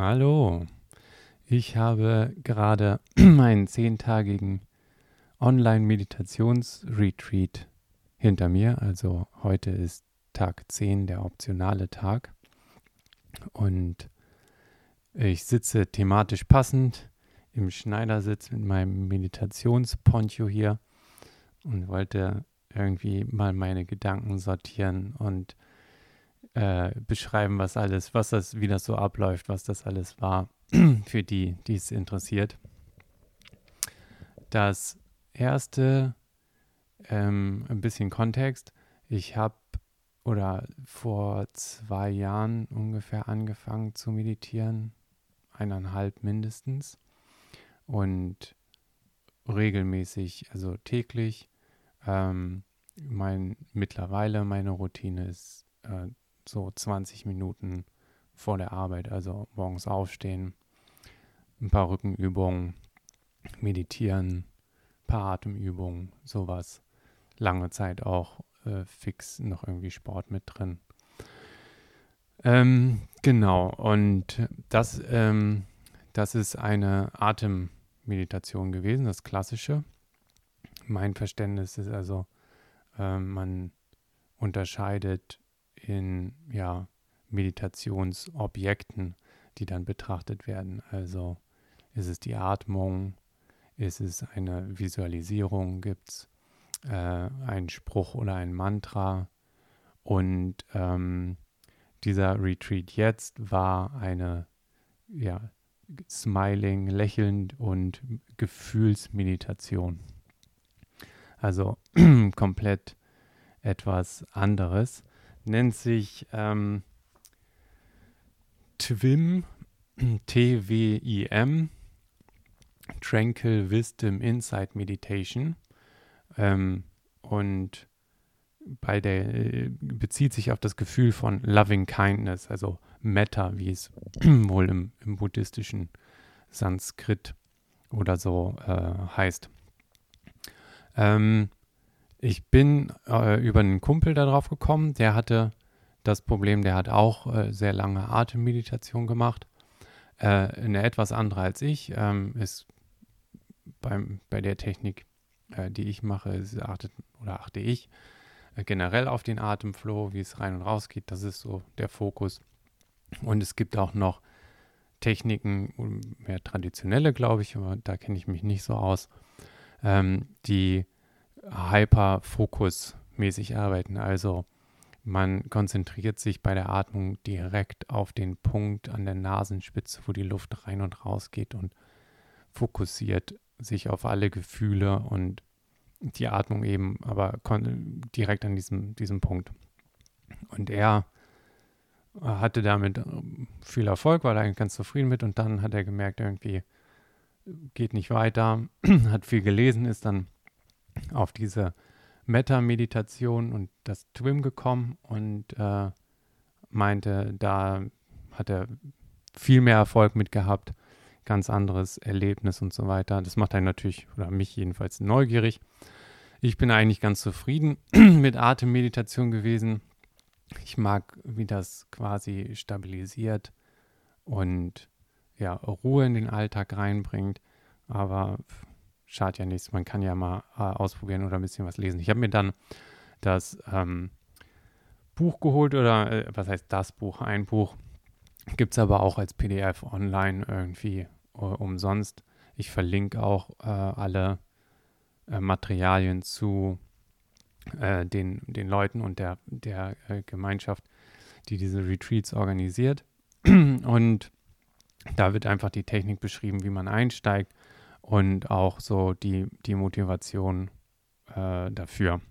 Hallo, ich habe gerade meinen zehntagigen Online-Meditations-Retreat hinter mir. Also heute ist Tag 10, der optionale Tag. Und ich sitze thematisch passend im Schneidersitz mit meinem Meditationsponcho hier und wollte irgendwie mal meine Gedanken sortieren und äh, beschreiben, was alles, was das, wie das so abläuft, was das alles war, für die, die es interessiert. Das erste, ähm, ein bisschen Kontext. Ich habe oder vor zwei Jahren ungefähr angefangen zu meditieren, eineinhalb mindestens und regelmäßig, also täglich. Ähm, mein, mittlerweile meine Routine ist äh, so 20 Minuten vor der Arbeit, also morgens aufstehen, ein paar Rückenübungen, meditieren, ein paar Atemübungen, sowas. Lange Zeit auch äh, fix noch irgendwie Sport mit drin. Ähm, genau, und das, ähm, das ist eine Atemmeditation gewesen, das klassische. Mein Verständnis ist also, äh, man unterscheidet in ja, Meditationsobjekten, die dann betrachtet werden. Also ist es die Atmung, ist es eine Visualisierung, gibt es äh, einen Spruch oder ein Mantra. Und ähm, dieser Retreat jetzt war eine ja, smiling, lächelnd und Gefühlsmeditation. Also komplett etwas anderes nennt sich ähm, TWIM, T-W-I-M, Tranquil Wisdom Insight Meditation. Ähm, und bei der äh, bezieht sich auf das Gefühl von Loving Kindness, also Metta, wie es wohl im, im buddhistischen Sanskrit oder so äh, heißt. Ähm, ich bin äh, über einen Kumpel darauf gekommen, der hatte das Problem, der hat auch äh, sehr lange Atemmeditation gemacht. Äh, eine etwas andere als ich, ähm, ist beim, bei der Technik, äh, die ich mache, achtet oder achte ich äh, generell auf den Atemflow, wie es rein und raus geht. Das ist so der Fokus. Und es gibt auch noch Techniken, mehr traditionelle, glaube ich, aber da kenne ich mich nicht so aus, ähm, die Hyper-Fokus-mäßig arbeiten. Also man konzentriert sich bei der Atmung direkt auf den Punkt an der Nasenspitze, wo die Luft rein und raus geht und fokussiert sich auf alle Gefühle und die Atmung eben, aber direkt an diesem, diesem Punkt. Und er hatte damit viel Erfolg, war da eigentlich ganz zufrieden mit und dann hat er gemerkt, irgendwie geht nicht weiter, hat viel gelesen, ist dann auf diese Meta-Meditation und das Twim gekommen und äh, meinte, da hat er viel mehr Erfolg mit gehabt, ganz anderes Erlebnis und so weiter. Das macht einen natürlich, oder mich jedenfalls, neugierig. Ich bin eigentlich ganz zufrieden mit Atemmeditation gewesen. Ich mag, wie das quasi stabilisiert und ja, Ruhe in den Alltag reinbringt. Aber schadet ja nichts. Man kann ja mal äh, ausprobieren oder ein bisschen was lesen. Ich habe mir dann das ähm, Buch geholt oder äh, was heißt das Buch? Ein Buch. Gibt es aber auch als PDF online irgendwie uh, umsonst. Ich verlinke auch äh, alle äh, Materialien zu äh, den, den Leuten und der, der äh, Gemeinschaft, die diese Retreats organisiert. und da wird einfach die Technik beschrieben, wie man einsteigt und auch so die, die Motivation äh, dafür.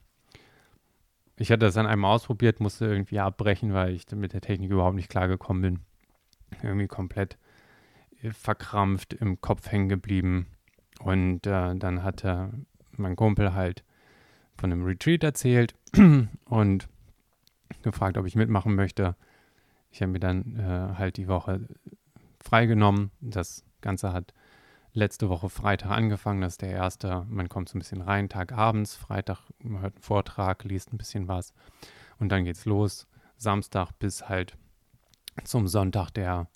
Ich hatte das dann einmal ausprobiert, musste irgendwie abbrechen, weil ich mit der Technik überhaupt nicht klargekommen bin. Irgendwie komplett äh, verkrampft im Kopf hängen geblieben. Und äh, dann hatte mein Kumpel halt von einem Retreat erzählt und gefragt, ob ich mitmachen möchte. Ich habe mir dann äh, halt die Woche freigenommen. Das Ganze hat letzte Woche Freitag angefangen. Das ist der erste. Man kommt so ein bisschen rein, Tag abends. Freitag, man hört einen Vortrag, liest ein bisschen was. Und dann geht's los. Samstag bis halt zum Sonntag der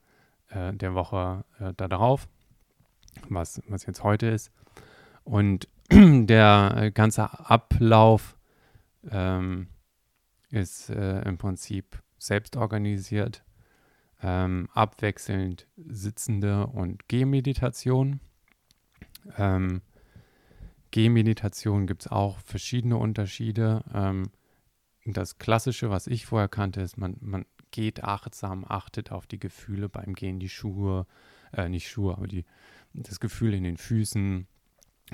äh, der Woche äh, darauf, was, was jetzt heute ist. Und der ganze Ablauf ähm, ist äh, im Prinzip selbst organisiert, ähm, abwechselnd sitzende und Gehmeditation. Ähm, Gehmeditation gibt es auch verschiedene Unterschiede. Ähm, das Klassische, was ich vorher kannte, ist, man, man geht achtsam, achtet auf die Gefühle beim Gehen, die Schuhe, äh, nicht Schuhe, aber die, das Gefühl in den Füßen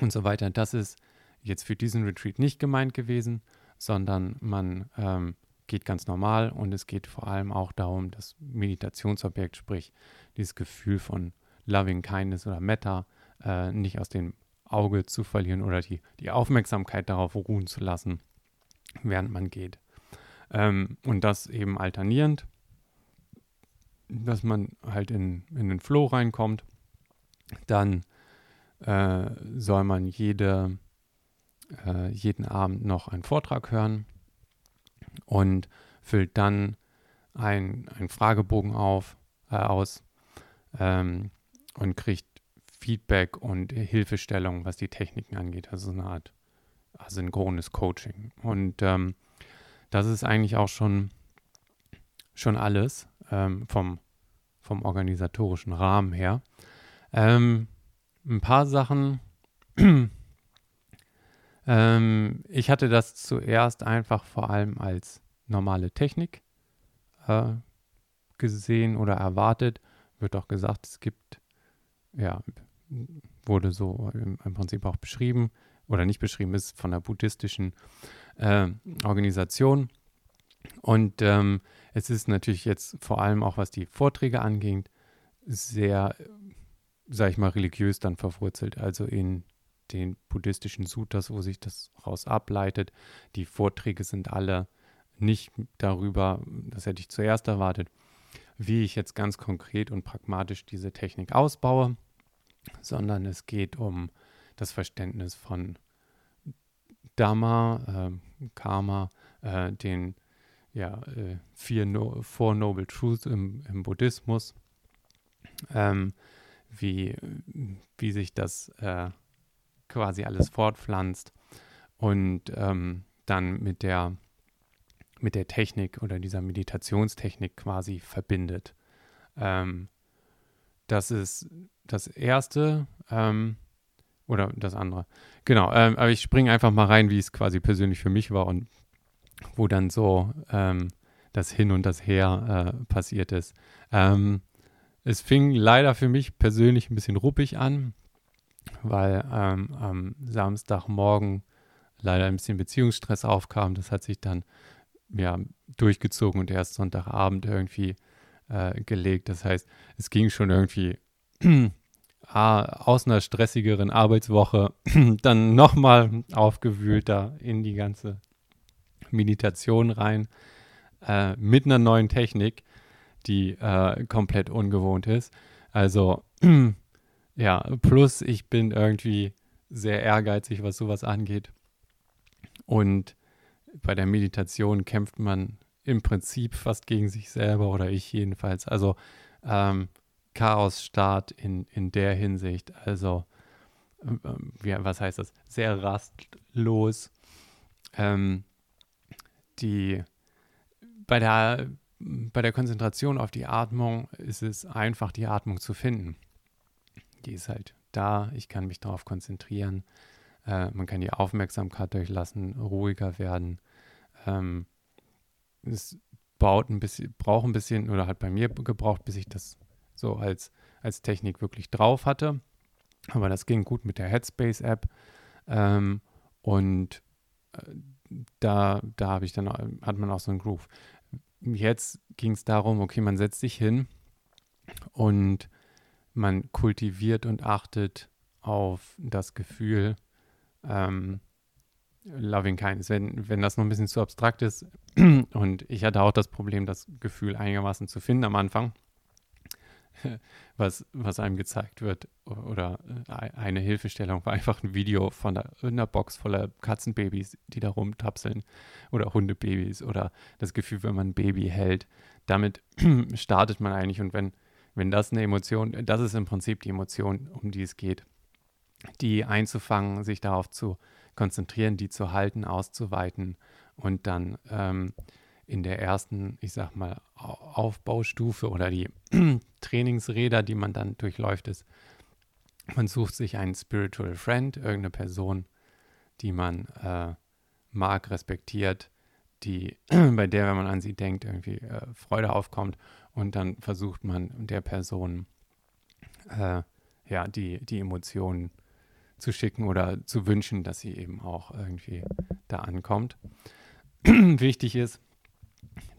und so weiter. Das ist jetzt für diesen Retreat nicht gemeint gewesen, sondern man ähm, geht ganz normal und es geht vor allem auch darum, das Meditationsobjekt, sprich dieses Gefühl von Loving Kindness oder Metta, äh, nicht aus dem Auge zu verlieren oder die, die Aufmerksamkeit darauf ruhen zu lassen, während man geht. Ähm, und das eben alternierend, dass man halt in, in den Flow reinkommt. Dann äh, soll man jede, äh, jeden Abend noch einen Vortrag hören und füllt dann einen Fragebogen auf, äh, aus ähm, und kriegt Feedback und Hilfestellung, was die Techniken angeht. Also eine Art asynchrones Coaching. Und ähm, das ist eigentlich auch schon, schon alles ähm, vom, vom organisatorischen Rahmen her. Ähm, ein paar Sachen. ähm, ich hatte das zuerst einfach vor allem als normale Technik äh, gesehen oder erwartet. Wird auch gesagt, es gibt, ja, wurde so im, Prinzip auch beschrieben oder nicht beschrieben, ist von der buddhistischen äh, Organisation. Und ähm, es ist natürlich jetzt vor allem auch, was die Vorträge angeht, sehr, sag ich mal, religiös dann verwurzelt. Also in den buddhistischen Sutras, wo sich das raus ableitet. Die Vorträge sind alle nicht darüber, das hätte ich zuerst erwartet, wie ich jetzt ganz konkret und pragmatisch diese Technik ausbaue, sondern es geht um das Verständnis von Dhamma, äh, Karma, äh, den ja, äh, vier no Four Noble Truths im, im Buddhismus, ähm, wie, wie sich das äh, quasi alles fortpflanzt und ähm, dann mit der, mit der Technik oder dieser Meditationstechnik quasi verbindet. Ähm, das ist das Erste. Ähm, oder das andere. Genau, ähm, aber ich springe einfach mal rein, wie es quasi persönlich für mich war und wo dann so ähm, das Hin und das Her äh, passiert ist. Ähm, es fing leider für mich persönlich ein bisschen ruppig an, weil ähm, am Samstagmorgen leider ein bisschen Beziehungsstress aufkam. Das hat sich dann ja, durchgezogen und erst Sonntagabend irgendwie äh, gelegt. Das heißt, es ging schon irgendwie aus einer stressigeren Arbeitswoche dann nochmal aufgewühlter in die ganze Meditation rein äh, mit einer neuen Technik, die äh, komplett ungewohnt ist. Also ja, plus ich bin irgendwie sehr ehrgeizig, was sowas angeht. Und bei der Meditation kämpft man im Prinzip fast gegen sich selber oder ich jedenfalls. Also ähm, Chaosstart in, in der Hinsicht. Also, ähm, wie, was heißt das? Sehr rastlos. Ähm, die, bei, der, bei der Konzentration auf die Atmung ist es einfach, die Atmung zu finden. Die ist halt da, ich kann mich darauf konzentrieren. Äh, man kann die Aufmerksamkeit durchlassen, ruhiger werden. Ähm, es baut ein bisschen, braucht ein bisschen oder hat bei mir gebraucht, bis ich das so als, als Technik wirklich drauf hatte. Aber das ging gut mit der Headspace-App. Ähm, und äh, da, da habe ich dann, hat man auch so einen Groove. Jetzt ging es darum, okay, man setzt sich hin und man kultiviert und achtet auf das Gefühl ähm, Loving Kindness. Wenn, wenn das noch ein bisschen zu abstrakt ist und ich hatte auch das Problem, das Gefühl einigermaßen zu finden am Anfang, was, was einem gezeigt wird. Oder äh, eine Hilfestellung war einfach ein Video von der, einer Box voller Katzenbabys, die da rumtapseln. Oder Hundebabys. Oder das Gefühl, wenn man ein Baby hält. Damit startet man eigentlich. Und wenn, wenn das eine Emotion, das ist im Prinzip die Emotion, um die es geht, die einzufangen, sich darauf zu konzentrieren, die zu halten, auszuweiten und dann ähm, in der ersten, ich sag mal, Aufbaustufe oder die Trainingsräder, die man dann durchläuft, ist, man sucht sich einen Spiritual Friend, irgendeine Person, die man äh, mag, respektiert, die, bei der, wenn man an sie denkt, irgendwie äh, Freude aufkommt und dann versucht man der Person äh, ja die, die Emotionen zu schicken oder zu wünschen, dass sie eben auch irgendwie da ankommt. Wichtig ist,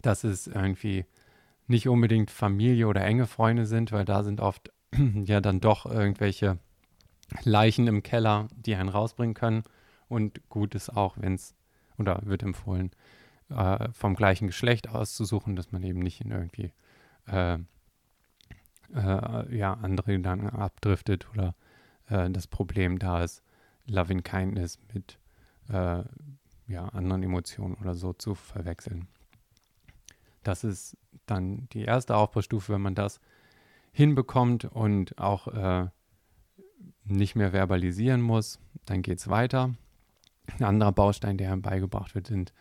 dass es irgendwie nicht unbedingt Familie oder enge Freunde sind, weil da sind oft ja dann doch irgendwelche Leichen im Keller, die einen rausbringen können. Und gut ist auch, wenn es, oder wird empfohlen, äh, vom gleichen Geschlecht auszusuchen, dass man eben nicht in irgendwie äh, äh, ja, andere Gedanken abdriftet oder äh, das Problem da ist, Loving Kindness mit äh, ja, anderen Emotionen oder so zu verwechseln. Das ist dann die erste Aufbaustufe, wenn man das hinbekommt und auch äh, nicht mehr verbalisieren muss, dann geht es weiter. Ein anderer Baustein, der beigebracht wird, sind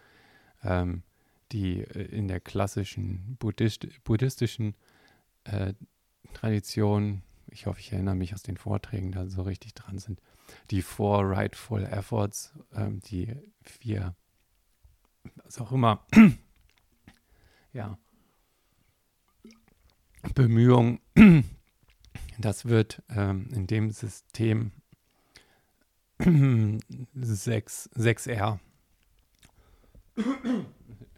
ähm, die äh, in der klassischen Buddhist buddhistischen äh, Tradition, ich hoffe, ich erinnere mich aus den Vorträgen, da so richtig dran sind, die Four Rightful Efforts, ähm, die vier, was auch immer, ja, Bemühungen, das wird ähm, in dem System 6, 6R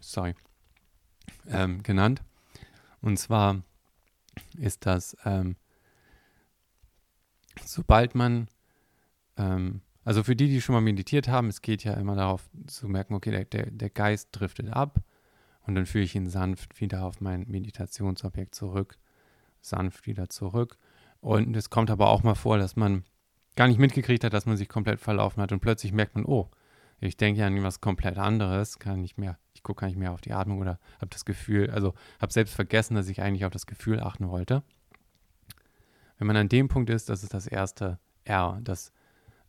sorry, ähm, genannt. Und zwar ist das, ähm, sobald man, ähm, also für die, die schon mal meditiert haben, es geht ja immer darauf zu merken, okay, der, der, der Geist driftet ab und dann führe ich ihn sanft wieder auf mein Meditationsobjekt zurück, sanft wieder zurück. Und es kommt aber auch mal vor, dass man gar nicht mitgekriegt hat, dass man sich komplett verlaufen hat und plötzlich merkt man, oh, ich denke ja an was komplett anderes, kann nicht mehr, ich gucke gar nicht mehr auf die Atmung oder habe das Gefühl, also habe selbst vergessen, dass ich eigentlich auf das Gefühl achten wollte. Wenn man an dem Punkt ist, das ist das erste R, das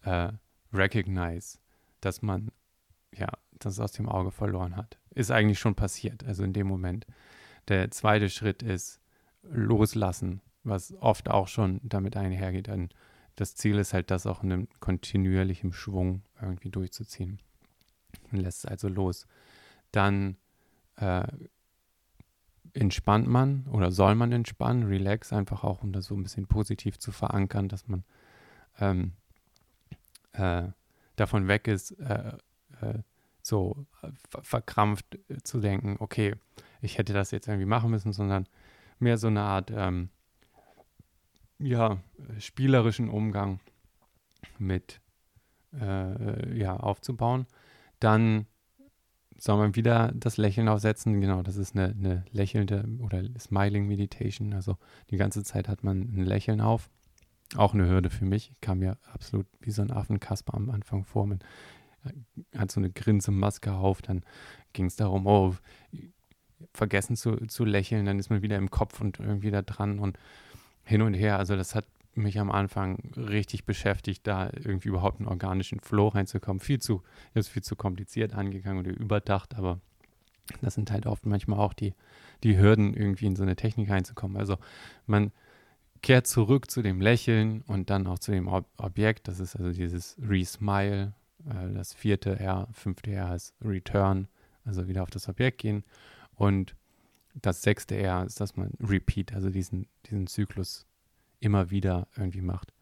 äh, Recognize, dass man ja das aus dem Auge verloren hat. Ist eigentlich schon passiert, also in dem Moment. Der zweite Schritt ist loslassen, was oft auch schon damit einhergeht. Dann das Ziel ist halt, das auch in einem kontinuierlichen Schwung irgendwie durchzuziehen. Man lässt es also los. Dann äh, entspannt man oder soll man entspannen, relax einfach auch, um das so ein bisschen positiv zu verankern, dass man ähm, äh, davon weg ist, äh, äh so verkrampft zu denken, okay, ich hätte das jetzt irgendwie machen müssen, sondern mehr so eine Art ähm, ja, spielerischen Umgang mit äh, ja, aufzubauen. Dann soll man wieder das Lächeln aufsetzen. Genau, das ist eine, eine lächelnde oder Smiling Meditation. Also die ganze Zeit hat man ein Lächeln auf. Auch eine Hürde für mich. Ich kam mir absolut wie so ein Affenkasper am Anfang vor. Man äh, hat so eine Grinsemaske auf. Dann ging es darum, oh, vergessen zu, zu lächeln. Dann ist man wieder im Kopf und irgendwie da dran. Und hin und her. Also das hat mich am Anfang richtig beschäftigt, da irgendwie überhaupt einen organischen Flow reinzukommen. Viel zu, ist viel zu kompliziert angegangen oder überdacht, aber das sind halt oft manchmal auch die, die Hürden, irgendwie in so eine Technik reinzukommen. Also man kehrt zurück zu dem Lächeln und dann auch zu dem Ob Objekt. Das ist also dieses Re-Smile. Äh, das vierte R, fünfte R ist Return, also wieder auf das Objekt gehen. Und das sechste eher ist, dass man Repeat, also diesen, diesen Zyklus immer wieder irgendwie macht.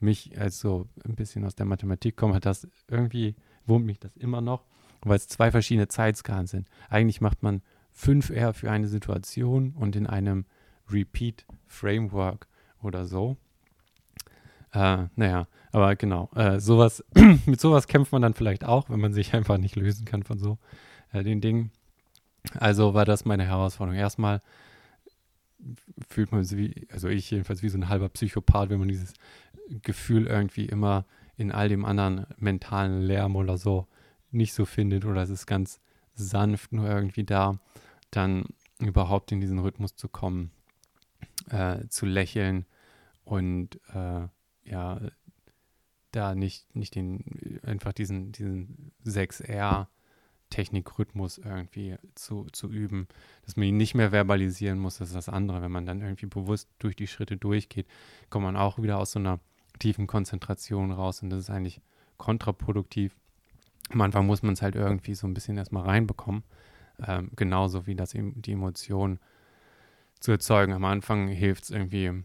Mich als so ein bisschen aus der Mathematik komme, hat das irgendwie, wurmt mich das immer noch, weil es zwei verschiedene Zeitskalen sind. Eigentlich macht man 5R für eine Situation und in einem Repeat-Framework oder so. Äh, naja, aber genau, äh, sowas, mit sowas kämpft man dann vielleicht auch, wenn man sich einfach nicht lösen kann von so äh, den Dingen. Also war das meine Herausforderung. Erstmal fühlt man sich wie, also ich jedenfalls wie so ein halber Psychopath, wenn man dieses Gefühl irgendwie immer in all dem anderen mentalen Lärm oder so nicht so findet oder es ist ganz sanft nur irgendwie da, dann überhaupt in diesen Rhythmus zu kommen, äh, zu lächeln und äh, ja, da nicht, nicht den, einfach diesen, diesen 6R Technikrhythmus irgendwie zu, zu üben, dass man ihn nicht mehr verbalisieren muss, das ist das andere. Wenn man dann irgendwie bewusst durch die Schritte durchgeht, kommt man auch wieder aus so einer tiefen Konzentration raus und das ist eigentlich kontraproduktiv. Am Anfang muss man es halt irgendwie so ein bisschen erstmal reinbekommen, ähm, genauso wie das die Emotion zu erzeugen. Am Anfang hilft es irgendwie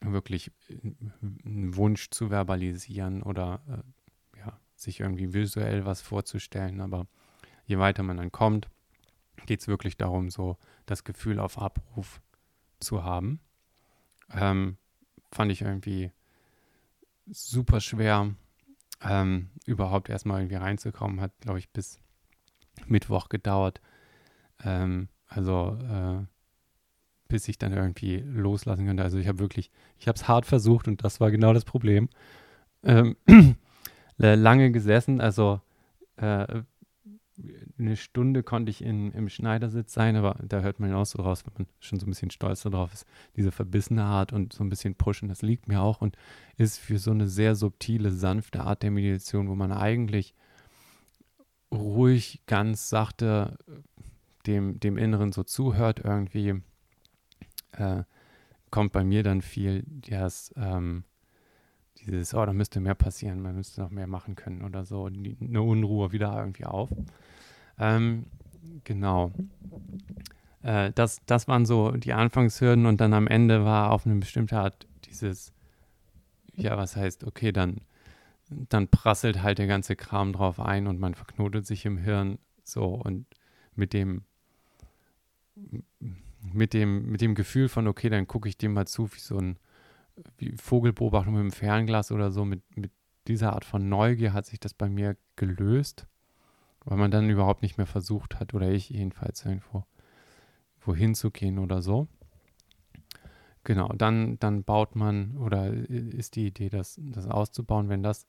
wirklich einen Wunsch zu verbalisieren oder äh, ja, sich irgendwie visuell was vorzustellen, aber je weiter man dann kommt, geht es wirklich darum, so das Gefühl auf Abruf zu haben. Ähm, fand ich irgendwie super schwer, ähm, überhaupt erstmal irgendwie reinzukommen. Hat, glaube ich, bis Mittwoch gedauert. Ähm, also äh, bis ich dann irgendwie loslassen konnte. Also ich habe wirklich, ich habe es hart versucht und das war genau das Problem. Ähm, lange gesessen, also äh, eine Stunde konnte ich in, im Schneidersitz sein, aber da hört man ja auch so raus, wenn man schon so ein bisschen stolz darauf ist, diese verbissene Art und so ein bisschen pushen, das liegt mir auch und ist für so eine sehr subtile, sanfte Art der Meditation, wo man eigentlich ruhig, ganz sachte dem, dem Inneren so zuhört irgendwie, äh, kommt bei mir dann viel das, ähm, dieses, oh, da müsste mehr passieren, man müsste noch mehr machen können oder so, die, eine Unruhe wieder irgendwie auf. Ähm, genau. Äh, das, das waren so die Anfangshürden und dann am Ende war auf eine bestimmte Art dieses, ja, was heißt, okay, dann, dann prasselt halt der ganze Kram drauf ein und man verknotet sich im Hirn so und mit dem mit dem, mit dem Gefühl von, okay, dann gucke ich dem mal zu, wie so ein wie Vogelbeobachtung mit dem Fernglas oder so, mit, mit dieser Art von Neugier hat sich das bei mir gelöst weil man dann überhaupt nicht mehr versucht hat, oder ich jedenfalls irgendwo wohin zu gehen oder so. Genau, dann, dann baut man oder ist die Idee, das, das auszubauen, wenn das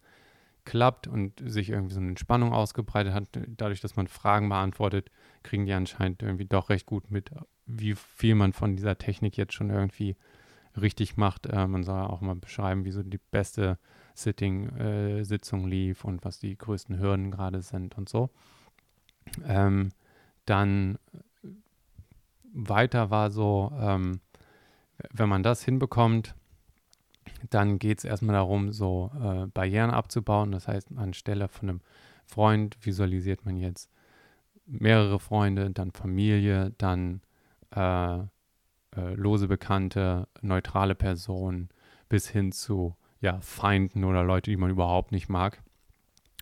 klappt und sich irgendwie so eine Entspannung ausgebreitet hat, dadurch, dass man Fragen beantwortet, kriegen die anscheinend irgendwie doch recht gut mit, wie viel man von dieser Technik jetzt schon irgendwie richtig macht. Äh, man soll auch mal beschreiben, wie so die beste Sitting-Sitzung äh, lief und was die größten Hürden gerade sind und so. Ähm, dann weiter war so, ähm, wenn man das hinbekommt, dann geht es erstmal darum, so äh, Barrieren abzubauen. Das heißt, anstelle von einem Freund visualisiert man jetzt mehrere Freunde, dann Familie, dann äh, äh, lose Bekannte, neutrale Personen bis hin zu ja, Feinden oder Leute, die man überhaupt nicht mag.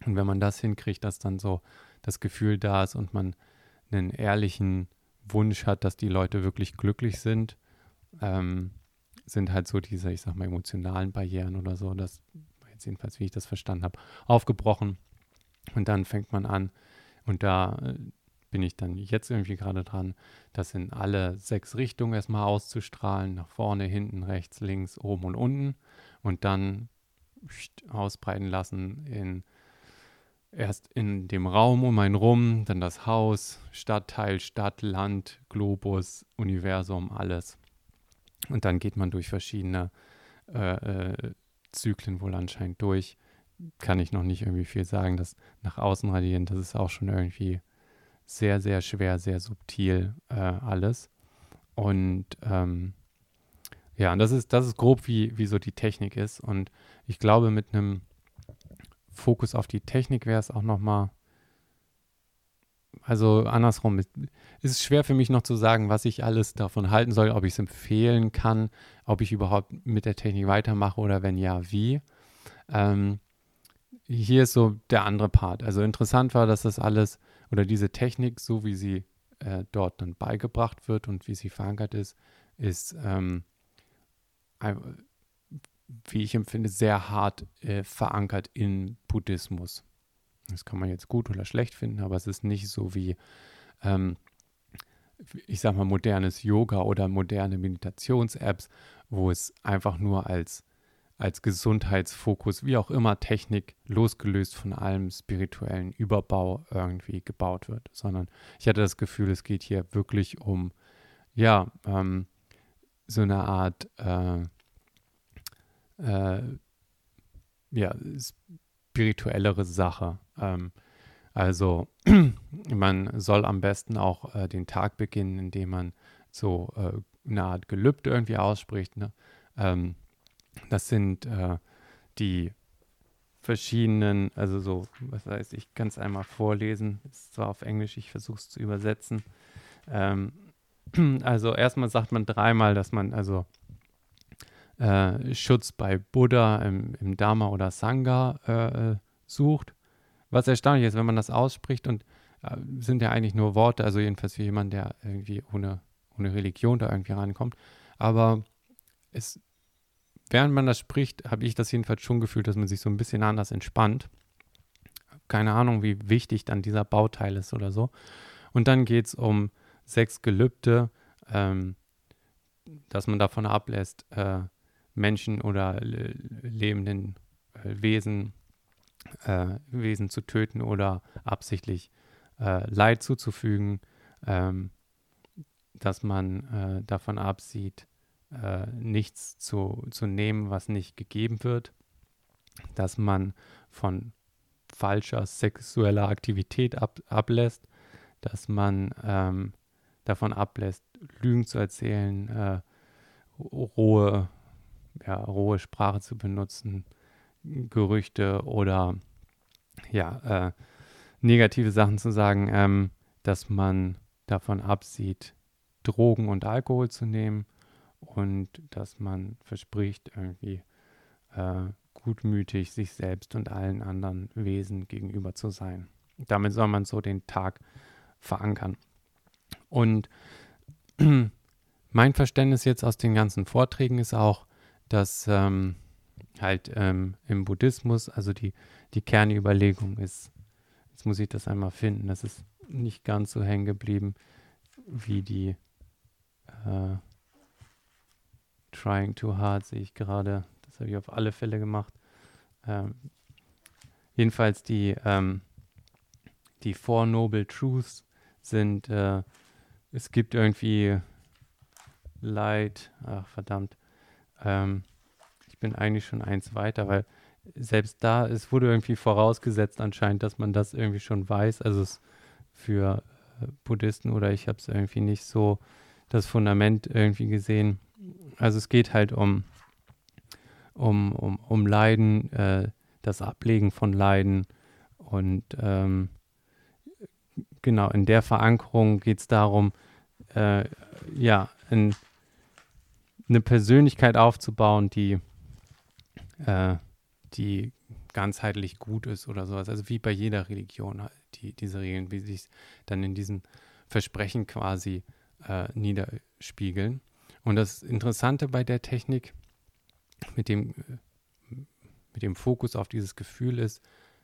Und wenn man das hinkriegt, dass dann so das Gefühl da ist und man einen ehrlichen Wunsch hat, dass die Leute wirklich glücklich sind, ähm, sind halt so diese, ich sag mal, emotionalen Barrieren oder so, das jetzt jedenfalls, wie ich das verstanden habe, aufgebrochen. Und dann fängt man an, und da äh, bin ich dann jetzt irgendwie gerade dran, das in alle sechs Richtungen erstmal auszustrahlen, nach vorne, hinten, rechts, links, oben und unten und dann ausbreiten lassen in erst in dem Raum um einen rum, dann das Haus, Stadtteil, Stadt, Land, Globus, Universum, alles. Und dann geht man durch verschiedene äh, äh, Zyklen wohl anscheinend durch. Kann ich noch nicht irgendwie viel sagen. Das nach außen radieren, das ist auch schon irgendwie sehr, sehr schwer, sehr subtil äh, alles. Und ähm, ja, und das ist, das ist grob, wie, wie so die Technik ist. Und ich glaube, mit einem Fokus auf die Technik wäre es auch nochmal. Also andersrum, ist es schwer für mich noch zu sagen, was ich alles davon halten soll, ob ich es empfehlen kann, ob ich überhaupt mit der Technik weitermache oder wenn ja, wie. Ähm, hier ist so der andere Part. Also interessant war, dass das alles oder diese Technik, so wie sie äh, dort dann beigebracht wird und wie sie verankert ist, ist ähm, wie ich empfinde, sehr hart äh, verankert in Buddhismus. Das kann man jetzt gut oder schlecht finden, aber es ist nicht so wie, ähm, ich sag mal, modernes Yoga oder moderne Meditations-Apps, wo es einfach nur als, als Gesundheitsfokus, wie auch immer, Technik losgelöst von allem spirituellen Überbau irgendwie gebaut wird, sondern ich hatte das Gefühl, es geht hier wirklich um, ja, ähm, so eine Art äh, äh, ja, spirituellere Sache. Ähm, also man soll am besten auch äh, den Tag beginnen, indem man so äh, eine Art Gelübde irgendwie ausspricht. Ne? Ähm, das sind äh, die verschiedenen, also so, was heißt, ich kann es einmal vorlesen, ist zwar auf Englisch, ich versuche es zu übersetzen. Ähm, also erstmal sagt man dreimal, dass man also äh, Schutz bei Buddha im, im Dharma oder Sangha äh, äh, sucht. Was erstaunlich ist, wenn man das ausspricht und äh, sind ja eigentlich nur Worte, also jedenfalls für jemanden, der irgendwie ohne, ohne Religion da irgendwie reinkommt. Aber es, während man das spricht, habe ich das jedenfalls schon gefühlt, dass man sich so ein bisschen anders entspannt. Keine Ahnung, wie wichtig dann dieser Bauteil ist oder so. Und dann geht es um sechs Gelübde, ähm, dass man davon ablässt, äh, Menschen oder lebenden äh, Wesen, äh, Wesen zu töten oder absichtlich äh, Leid zuzufügen, ähm, dass man äh, davon absieht, äh, nichts zu, zu nehmen, was nicht gegeben wird, dass man von falscher sexueller Aktivität ab, ablässt, dass man ähm, davon ablässt, Lügen zu erzählen, äh, rohe ja, rohe Sprache zu benutzen, Gerüchte oder ja, äh, negative Sachen zu sagen, ähm, dass man davon absieht, Drogen und Alkohol zu nehmen und dass man verspricht, irgendwie äh, gutmütig sich selbst und allen anderen Wesen gegenüber zu sein. Damit soll man so den Tag verankern. Und mein Verständnis jetzt aus den ganzen Vorträgen ist auch, dass ähm, halt ähm, im Buddhismus, also die, die Kernüberlegung ist, jetzt muss ich das einmal finden, das ist nicht ganz so hängen geblieben wie die äh, Trying Too Hard, sehe ich gerade. Das habe ich auf alle Fälle gemacht. Ähm, jedenfalls die, ähm, die Four Noble Truths sind, äh, es gibt irgendwie Leid, ach verdammt, ähm, ich bin eigentlich schon eins weiter, weil selbst da, es wurde irgendwie vorausgesetzt anscheinend, dass man das irgendwie schon weiß. Also es für äh, Buddhisten oder ich habe es irgendwie nicht so das Fundament irgendwie gesehen. Also es geht halt um, um, um, um Leiden, äh, das Ablegen von Leiden und ähm, genau in der Verankerung geht es darum, äh, ja, ein eine Persönlichkeit aufzubauen, die, äh, die ganzheitlich gut ist oder sowas. Also wie bei jeder Religion, die, diese Regeln, wie sich dann in diesen Versprechen quasi äh, niederspiegeln. Und das Interessante bei der Technik mit dem, mit dem Fokus auf dieses Gefühl ist,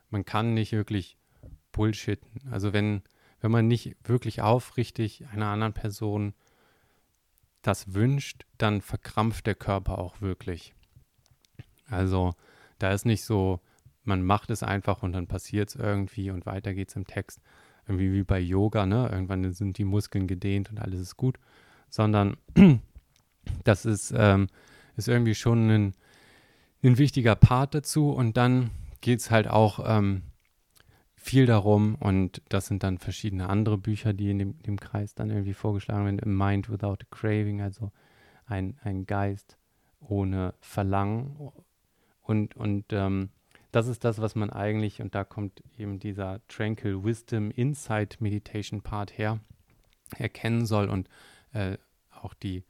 man kann nicht wirklich bullshitten. Also wenn, wenn man nicht wirklich aufrichtig einer anderen Person das wünscht, dann verkrampft der Körper auch wirklich. Also da ist nicht so, man macht es einfach und dann passiert es irgendwie und weiter geht es im Text. Irgendwie wie bei Yoga, ne? Irgendwann sind die Muskeln gedehnt und alles ist gut. Sondern das ist, ähm, ist irgendwie schon ein, ein wichtiger Part dazu. Und dann geht es halt auch ähm, viel darum und das sind dann verschiedene andere Bücher, die in dem, dem Kreis dann irgendwie vorgeschlagen werden. Mind Without a Craving, also ein, ein Geist ohne Verlangen. Und, und ähm, das ist das, was man eigentlich, und da kommt eben dieser Tranquil Wisdom Insight Meditation Part her, erkennen soll und äh, auch die,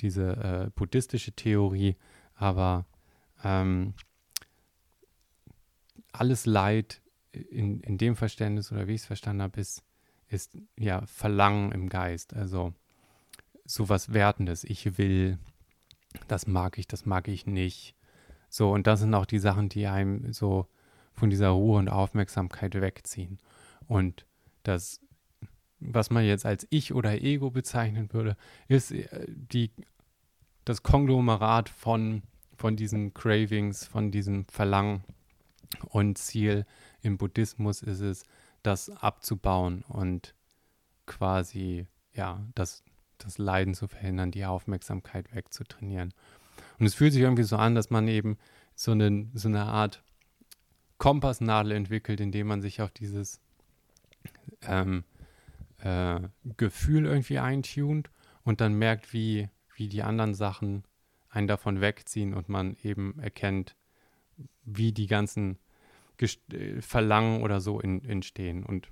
diese äh, buddhistische Theorie, aber ähm, alles Leid in, in dem Verständnis oder wie ich es verstanden habe, ist, ist ja Verlangen im Geist. Also sowas Wertendes. Ich will, das mag ich, das mag ich nicht. So, und das sind auch die Sachen, die einem so von dieser Ruhe und Aufmerksamkeit wegziehen. Und das, was man jetzt als Ich oder Ego bezeichnen würde, ist äh, die, das Konglomerat von, von diesen Cravings, von diesem Verlangen und Ziel im Buddhismus ist es, das abzubauen und quasi, ja, das das Leiden zu verhindern, die Aufmerksamkeit wegzutrainieren. Und es fühlt sich irgendwie so an, dass man eben so eine, so eine Art Kompassnadel entwickelt, indem man sich auf dieses ähm, äh, Gefühl irgendwie eintunt und dann merkt, wie, wie die anderen Sachen einen davon wegziehen und man eben erkennt, wie die ganzen Gest äh, Verlangen oder so in, entstehen. Und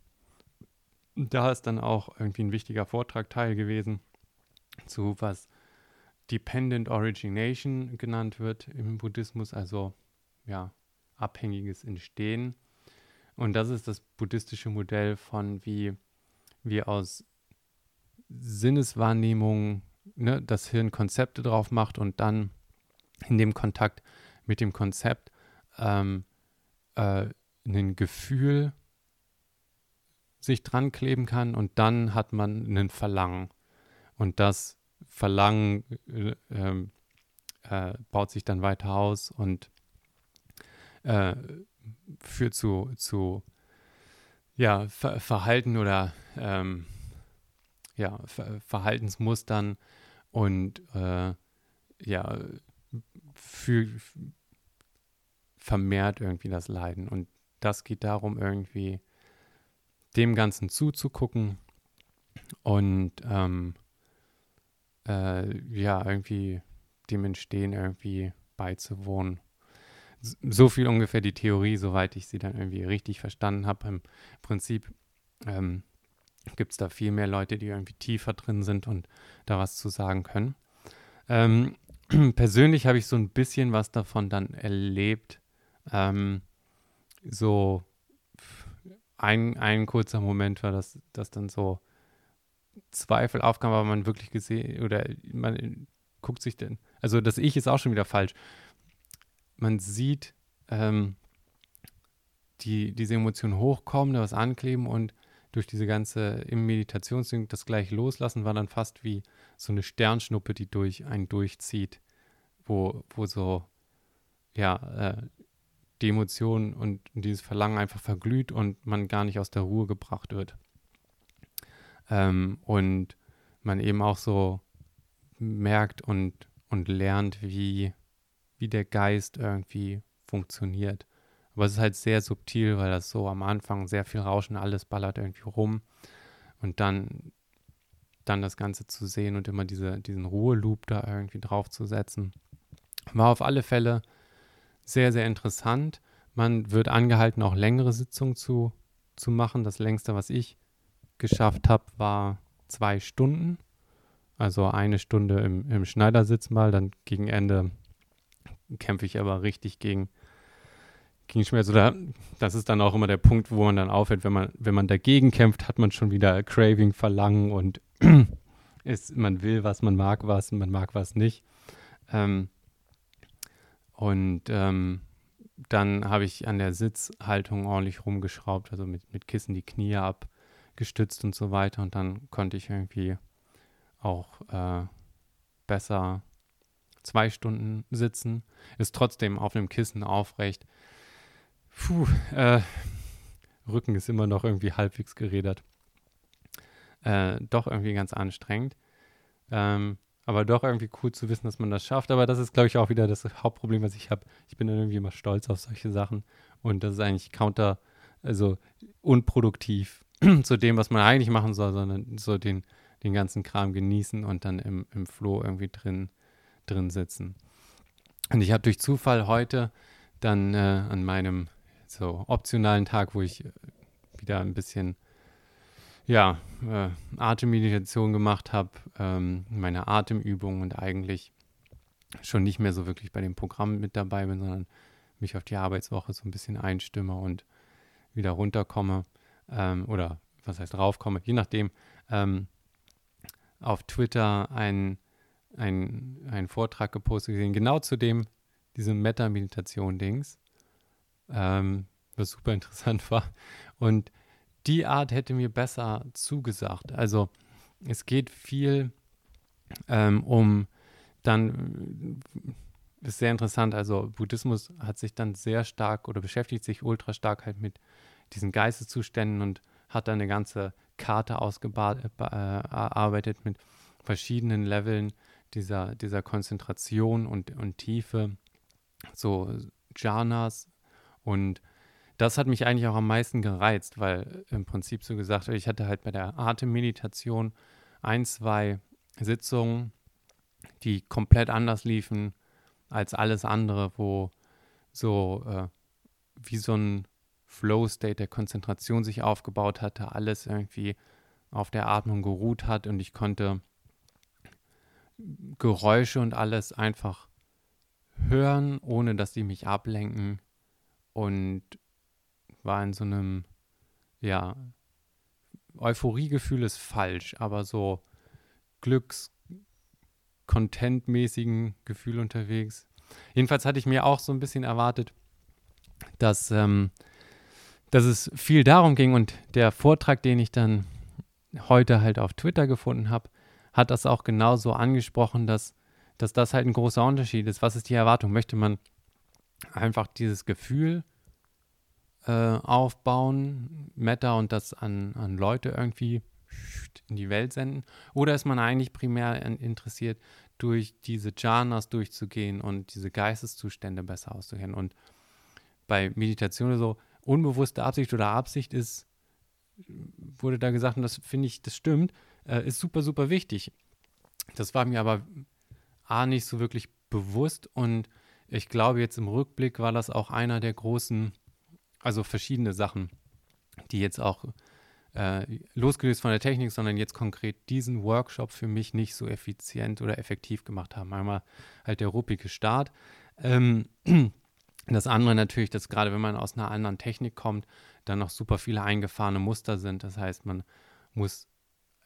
da ist dann auch irgendwie ein wichtiger Vortrag teil gewesen zu was Dependent Origination genannt wird im Buddhismus, also ja, abhängiges Entstehen. Und das ist das buddhistische Modell von wie wir aus Sinneswahrnehmung ne, das Hirn Konzepte drauf macht und dann in dem Kontakt mit dem Konzept ähm, äh, ein Gefühl sich dran kleben kann und dann hat man ein Verlangen. Und das Verlangen äh, ähm, äh, baut sich dann weiter aus und äh, führt zu, zu ja, Ver Verhalten oder ähm, ja, Ver Verhaltensmustern und äh, ja, für, vermehrt irgendwie das Leiden. Und das geht darum, irgendwie dem Ganzen zuzugucken und ähm, äh, ja, irgendwie dem Entstehen irgendwie beizuwohnen. So viel ungefähr die Theorie, soweit ich sie dann irgendwie richtig verstanden habe. Im Prinzip ähm, gibt es da viel mehr Leute, die irgendwie tiefer drin sind und da was zu sagen können. Ähm, persönlich habe ich so ein bisschen was davon dann erlebt. Ähm, so ein, ein kurzer Moment war, dass, dass dann so Zweifel aufkamen, aber man wirklich gesehen oder man guckt sich denn, also das Ich ist auch schon wieder falsch. Man sieht ähm, die, diese Emotionen hochkommen, da was ankleben und durch diese ganze im Meditationsding das gleich loslassen war dann fast wie so eine Sternschnuppe, die durch einen durchzieht, wo, wo so ja äh, die Emotionen und dieses Verlangen einfach verglüht und man gar nicht aus der Ruhe gebracht wird. Ähm, und man eben auch so merkt und, und lernt, wie, wie der Geist irgendwie funktioniert. Aber es ist halt sehr subtil, weil das so am Anfang sehr viel Rauschen, alles ballert irgendwie rum. Und dann, dann das Ganze zu sehen und immer diese, diesen Ruheloop da irgendwie draufzusetzen. War auf alle Fälle sehr, sehr interessant. Man wird angehalten, auch längere Sitzungen zu, zu machen. Das längste, was ich geschafft habe, war zwei Stunden. Also eine Stunde im, im Schneidersitz mal, dann gegen Ende kämpfe ich aber richtig gegen, gegen Schmerz. Oder das ist dann auch immer der Punkt, wo man dann aufhört, wenn man, wenn man dagegen kämpft, hat man schon wieder Craving, Verlangen und ist, man will was, man mag was, man mag was nicht. Ähm, und ähm, dann habe ich an der Sitzhaltung ordentlich rumgeschraubt, also mit, mit Kissen die Knie abgestützt und so weiter. Und dann konnte ich irgendwie auch äh, besser zwei Stunden sitzen. Ist trotzdem auf einem Kissen aufrecht. Puh, äh, Rücken ist immer noch irgendwie halbwegs gerädert. Äh, doch irgendwie ganz anstrengend. Ähm, aber doch irgendwie cool zu wissen, dass man das schafft. Aber das ist, glaube ich, auch wieder das Hauptproblem, was ich habe. Ich bin dann irgendwie immer stolz auf solche Sachen. Und das ist eigentlich counter, also unproduktiv zu dem, was man eigentlich machen soll, sondern so den, den ganzen Kram genießen und dann im, im Flow irgendwie drin, drin sitzen. Und ich habe durch Zufall heute dann äh, an meinem so optionalen Tag, wo ich wieder ein bisschen ja, äh, Atemmeditation gemacht habe, ähm, meine Atemübungen und eigentlich schon nicht mehr so wirklich bei dem Programm mit dabei bin, sondern mich auf die Arbeitswoche so ein bisschen einstimme und wieder runterkomme ähm, oder was heißt raufkomme, je nachdem, ähm, auf Twitter einen ein Vortrag gepostet gesehen, genau zu dem, diesem Meta-Meditation-Dings, ähm, was super interessant war. Und die Art hätte mir besser zugesagt. Also es geht viel ähm, um dann, äh, ist sehr interessant, also Buddhismus hat sich dann sehr stark oder beschäftigt sich ultra stark halt mit diesen Geisteszuständen und hat dann eine ganze Karte ausgearbeitet äh, mit verschiedenen Leveln dieser, dieser Konzentration und, und Tiefe, so Jhanas. Und das hat mich eigentlich auch am meisten gereizt, weil im Prinzip so gesagt, ich hatte halt bei der Atemmeditation ein, zwei Sitzungen, die komplett anders liefen als alles andere, wo so äh, wie so ein Flow-State der Konzentration sich aufgebaut hatte, alles irgendwie auf der Atmung geruht hat und ich konnte Geräusche und alles einfach hören, ohne dass die mich ablenken und war in so einem, ja, Euphoriegefühl ist falsch, aber so Glücks, Content-mäßigen Gefühl unterwegs. Jedenfalls hatte ich mir auch so ein bisschen erwartet, dass, ähm, dass es viel darum ging und der Vortrag, den ich dann heute halt auf Twitter gefunden habe, hat das auch genauso angesprochen, dass, dass das halt ein großer Unterschied ist. Was ist die Erwartung? Möchte man einfach dieses Gefühl äh, aufbauen, Meta und das an, an Leute irgendwie in die Welt senden? Oder ist man eigentlich primär interessiert, durch diese Jhanas durchzugehen und diese Geisteszustände besser auszukennen? Und bei Meditation so unbewusste Absicht oder Absicht ist, wurde da gesagt, und das finde ich, das stimmt, äh, ist super, super wichtig. Das war mir aber A nicht so wirklich bewusst und ich glaube, jetzt im Rückblick war das auch einer der großen, also verschiedene Sachen, die jetzt auch äh, losgelöst von der Technik, sondern jetzt konkret diesen Workshop für mich nicht so effizient oder effektiv gemacht haben. Einmal halt der ruppige Start. Ähm, das andere natürlich, dass gerade wenn man aus einer anderen Technik kommt, dann noch super viele eingefahrene Muster sind. Das heißt, man muss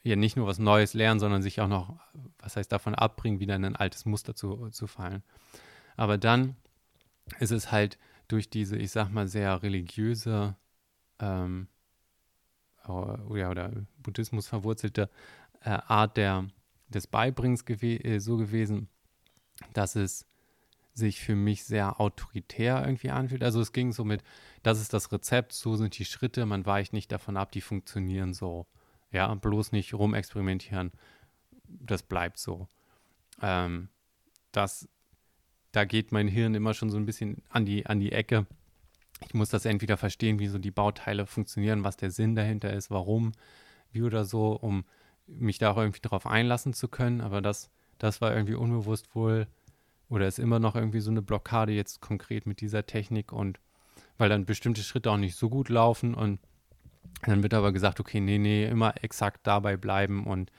ja nicht nur was Neues lernen, sondern sich auch noch, was heißt davon abbringen, wieder in ein altes Muster zu, zu fallen. Aber dann ist es halt durch diese, ich sag mal, sehr religiöse ähm, oder, oder Buddhismus verwurzelte äh, Art der, des Beibringens gew äh, so gewesen, dass es sich für mich sehr autoritär irgendwie anfühlt. Also es ging so mit, das ist das Rezept, so sind die Schritte, man weicht nicht davon ab, die funktionieren so. Ja, bloß nicht rumexperimentieren, das bleibt so. Ähm, das, da geht mein Hirn immer schon so ein bisschen an die, an die Ecke. Ich muss das entweder verstehen, wie so die Bauteile funktionieren, was der Sinn dahinter ist, warum, wie oder so, um mich da auch irgendwie drauf einlassen zu können. Aber das, das war irgendwie unbewusst wohl oder ist immer noch irgendwie so eine Blockade jetzt konkret mit dieser Technik und weil dann bestimmte Schritte auch nicht so gut laufen und dann wird aber gesagt, okay, nee, nee, immer exakt dabei bleiben und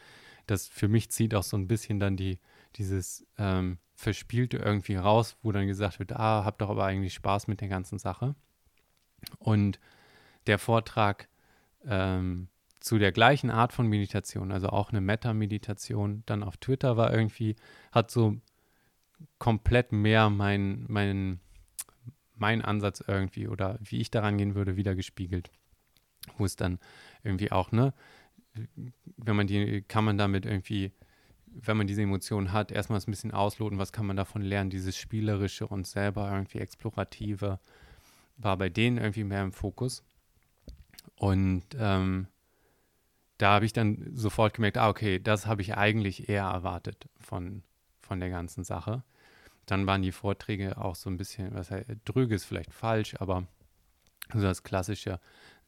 das für mich zieht auch so ein bisschen dann die, dieses ähm, Verspielte irgendwie raus, wo dann gesagt wird, ah, habt doch aber eigentlich Spaß mit der ganzen Sache. Und der Vortrag ähm, zu der gleichen Art von Meditation, also auch eine Meta-Meditation, dann auf Twitter war irgendwie, hat so komplett mehr mein, mein, mein Ansatz irgendwie oder wie ich daran gehen würde, wieder gespiegelt. Wo es dann irgendwie auch, ne, wenn man die, kann man damit irgendwie, wenn man diese Emotionen hat, erstmal ein bisschen ausloten, was kann man davon lernen, dieses Spielerische und selber irgendwie Explorative war bei denen irgendwie mehr im Fokus. Und ähm, da habe ich dann sofort gemerkt, ah, okay, das habe ich eigentlich eher erwartet von, von der ganzen Sache. Dann waren die Vorträge auch so ein bisschen, was heißt, drüge ist vielleicht falsch, aber so das klassische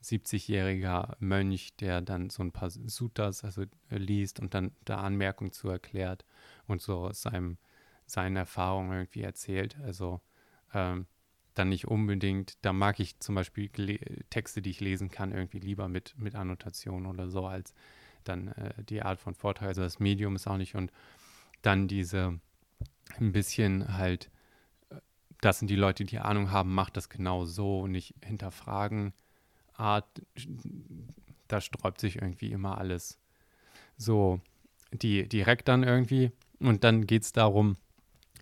70-jähriger Mönch, der dann so ein paar Suttas also liest und dann da Anmerkungen zu erklärt und so aus seinem, seinen Erfahrungen irgendwie erzählt. Also ähm, dann nicht unbedingt, da mag ich zum Beispiel Texte, die ich lesen kann, irgendwie lieber mit, mit Annotation oder so, als dann äh, die Art von Vortrag. Also das Medium ist auch nicht und dann diese ein bisschen halt, äh, das sind die Leute, die Ahnung haben, macht das genau so, nicht hinterfragen. Art, da sträubt sich irgendwie immer alles so die, direkt dann irgendwie. Und dann geht es darum,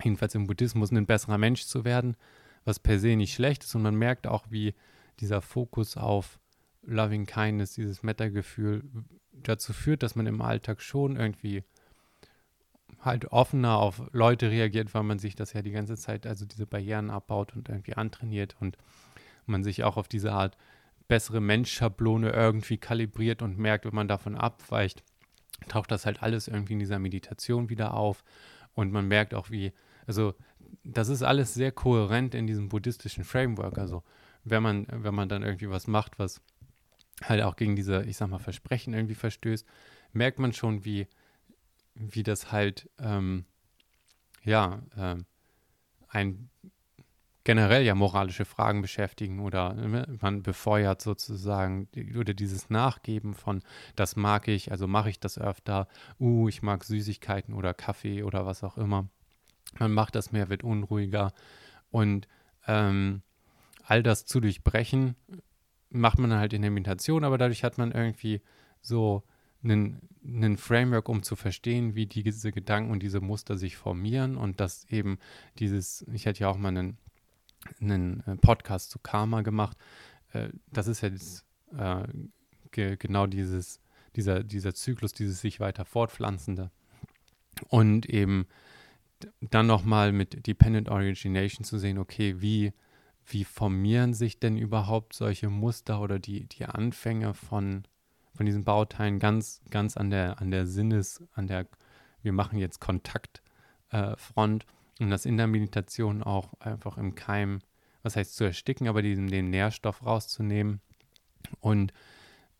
jedenfalls im Buddhismus, ein besserer Mensch zu werden, was per se nicht schlecht ist. Und man merkt auch, wie dieser Fokus auf Loving Kindness, dieses Meta-Gefühl dazu führt, dass man im Alltag schon irgendwie halt offener auf Leute reagiert, weil man sich das ja die ganze Zeit, also diese Barrieren abbaut und irgendwie antrainiert und man sich auch auf diese Art bessere Menschschablone irgendwie kalibriert und merkt, wenn man davon abweicht, taucht das halt alles irgendwie in dieser Meditation wieder auf und man merkt auch, wie, also das ist alles sehr kohärent in diesem buddhistischen Framework. Also wenn man, wenn man dann irgendwie was macht, was halt auch gegen diese, ich sag mal, Versprechen irgendwie verstößt, merkt man schon, wie, wie das halt, ähm, ja, äh, ein generell ja moralische Fragen beschäftigen oder ne, man befeuert sozusagen oder dieses Nachgeben von, das mag ich, also mache ich das öfter, uh, ich mag Süßigkeiten oder Kaffee oder was auch immer. Man macht das mehr, wird unruhiger und ähm, all das zu durchbrechen, macht man halt in der Meditation, aber dadurch hat man irgendwie so einen, einen Framework, um zu verstehen, wie diese Gedanken und diese Muster sich formieren und dass eben dieses, ich hätte ja auch mal einen, einen äh, Podcast zu Karma gemacht, äh, das ist ja das, äh, ge, genau dieses, dieser, dieser Zyklus, dieses sich weiter fortpflanzende. Und eben dann nochmal mit Dependent Origination zu sehen, okay, wie, wie formieren sich denn überhaupt solche Muster oder die, die Anfänge von, von diesen Bauteilen ganz, ganz an der, an der Sinnes, an der, wir machen jetzt Kontaktfront, äh, um das in der Meditation auch einfach im Keim, was heißt zu ersticken, aber diesen, den Nährstoff rauszunehmen. Und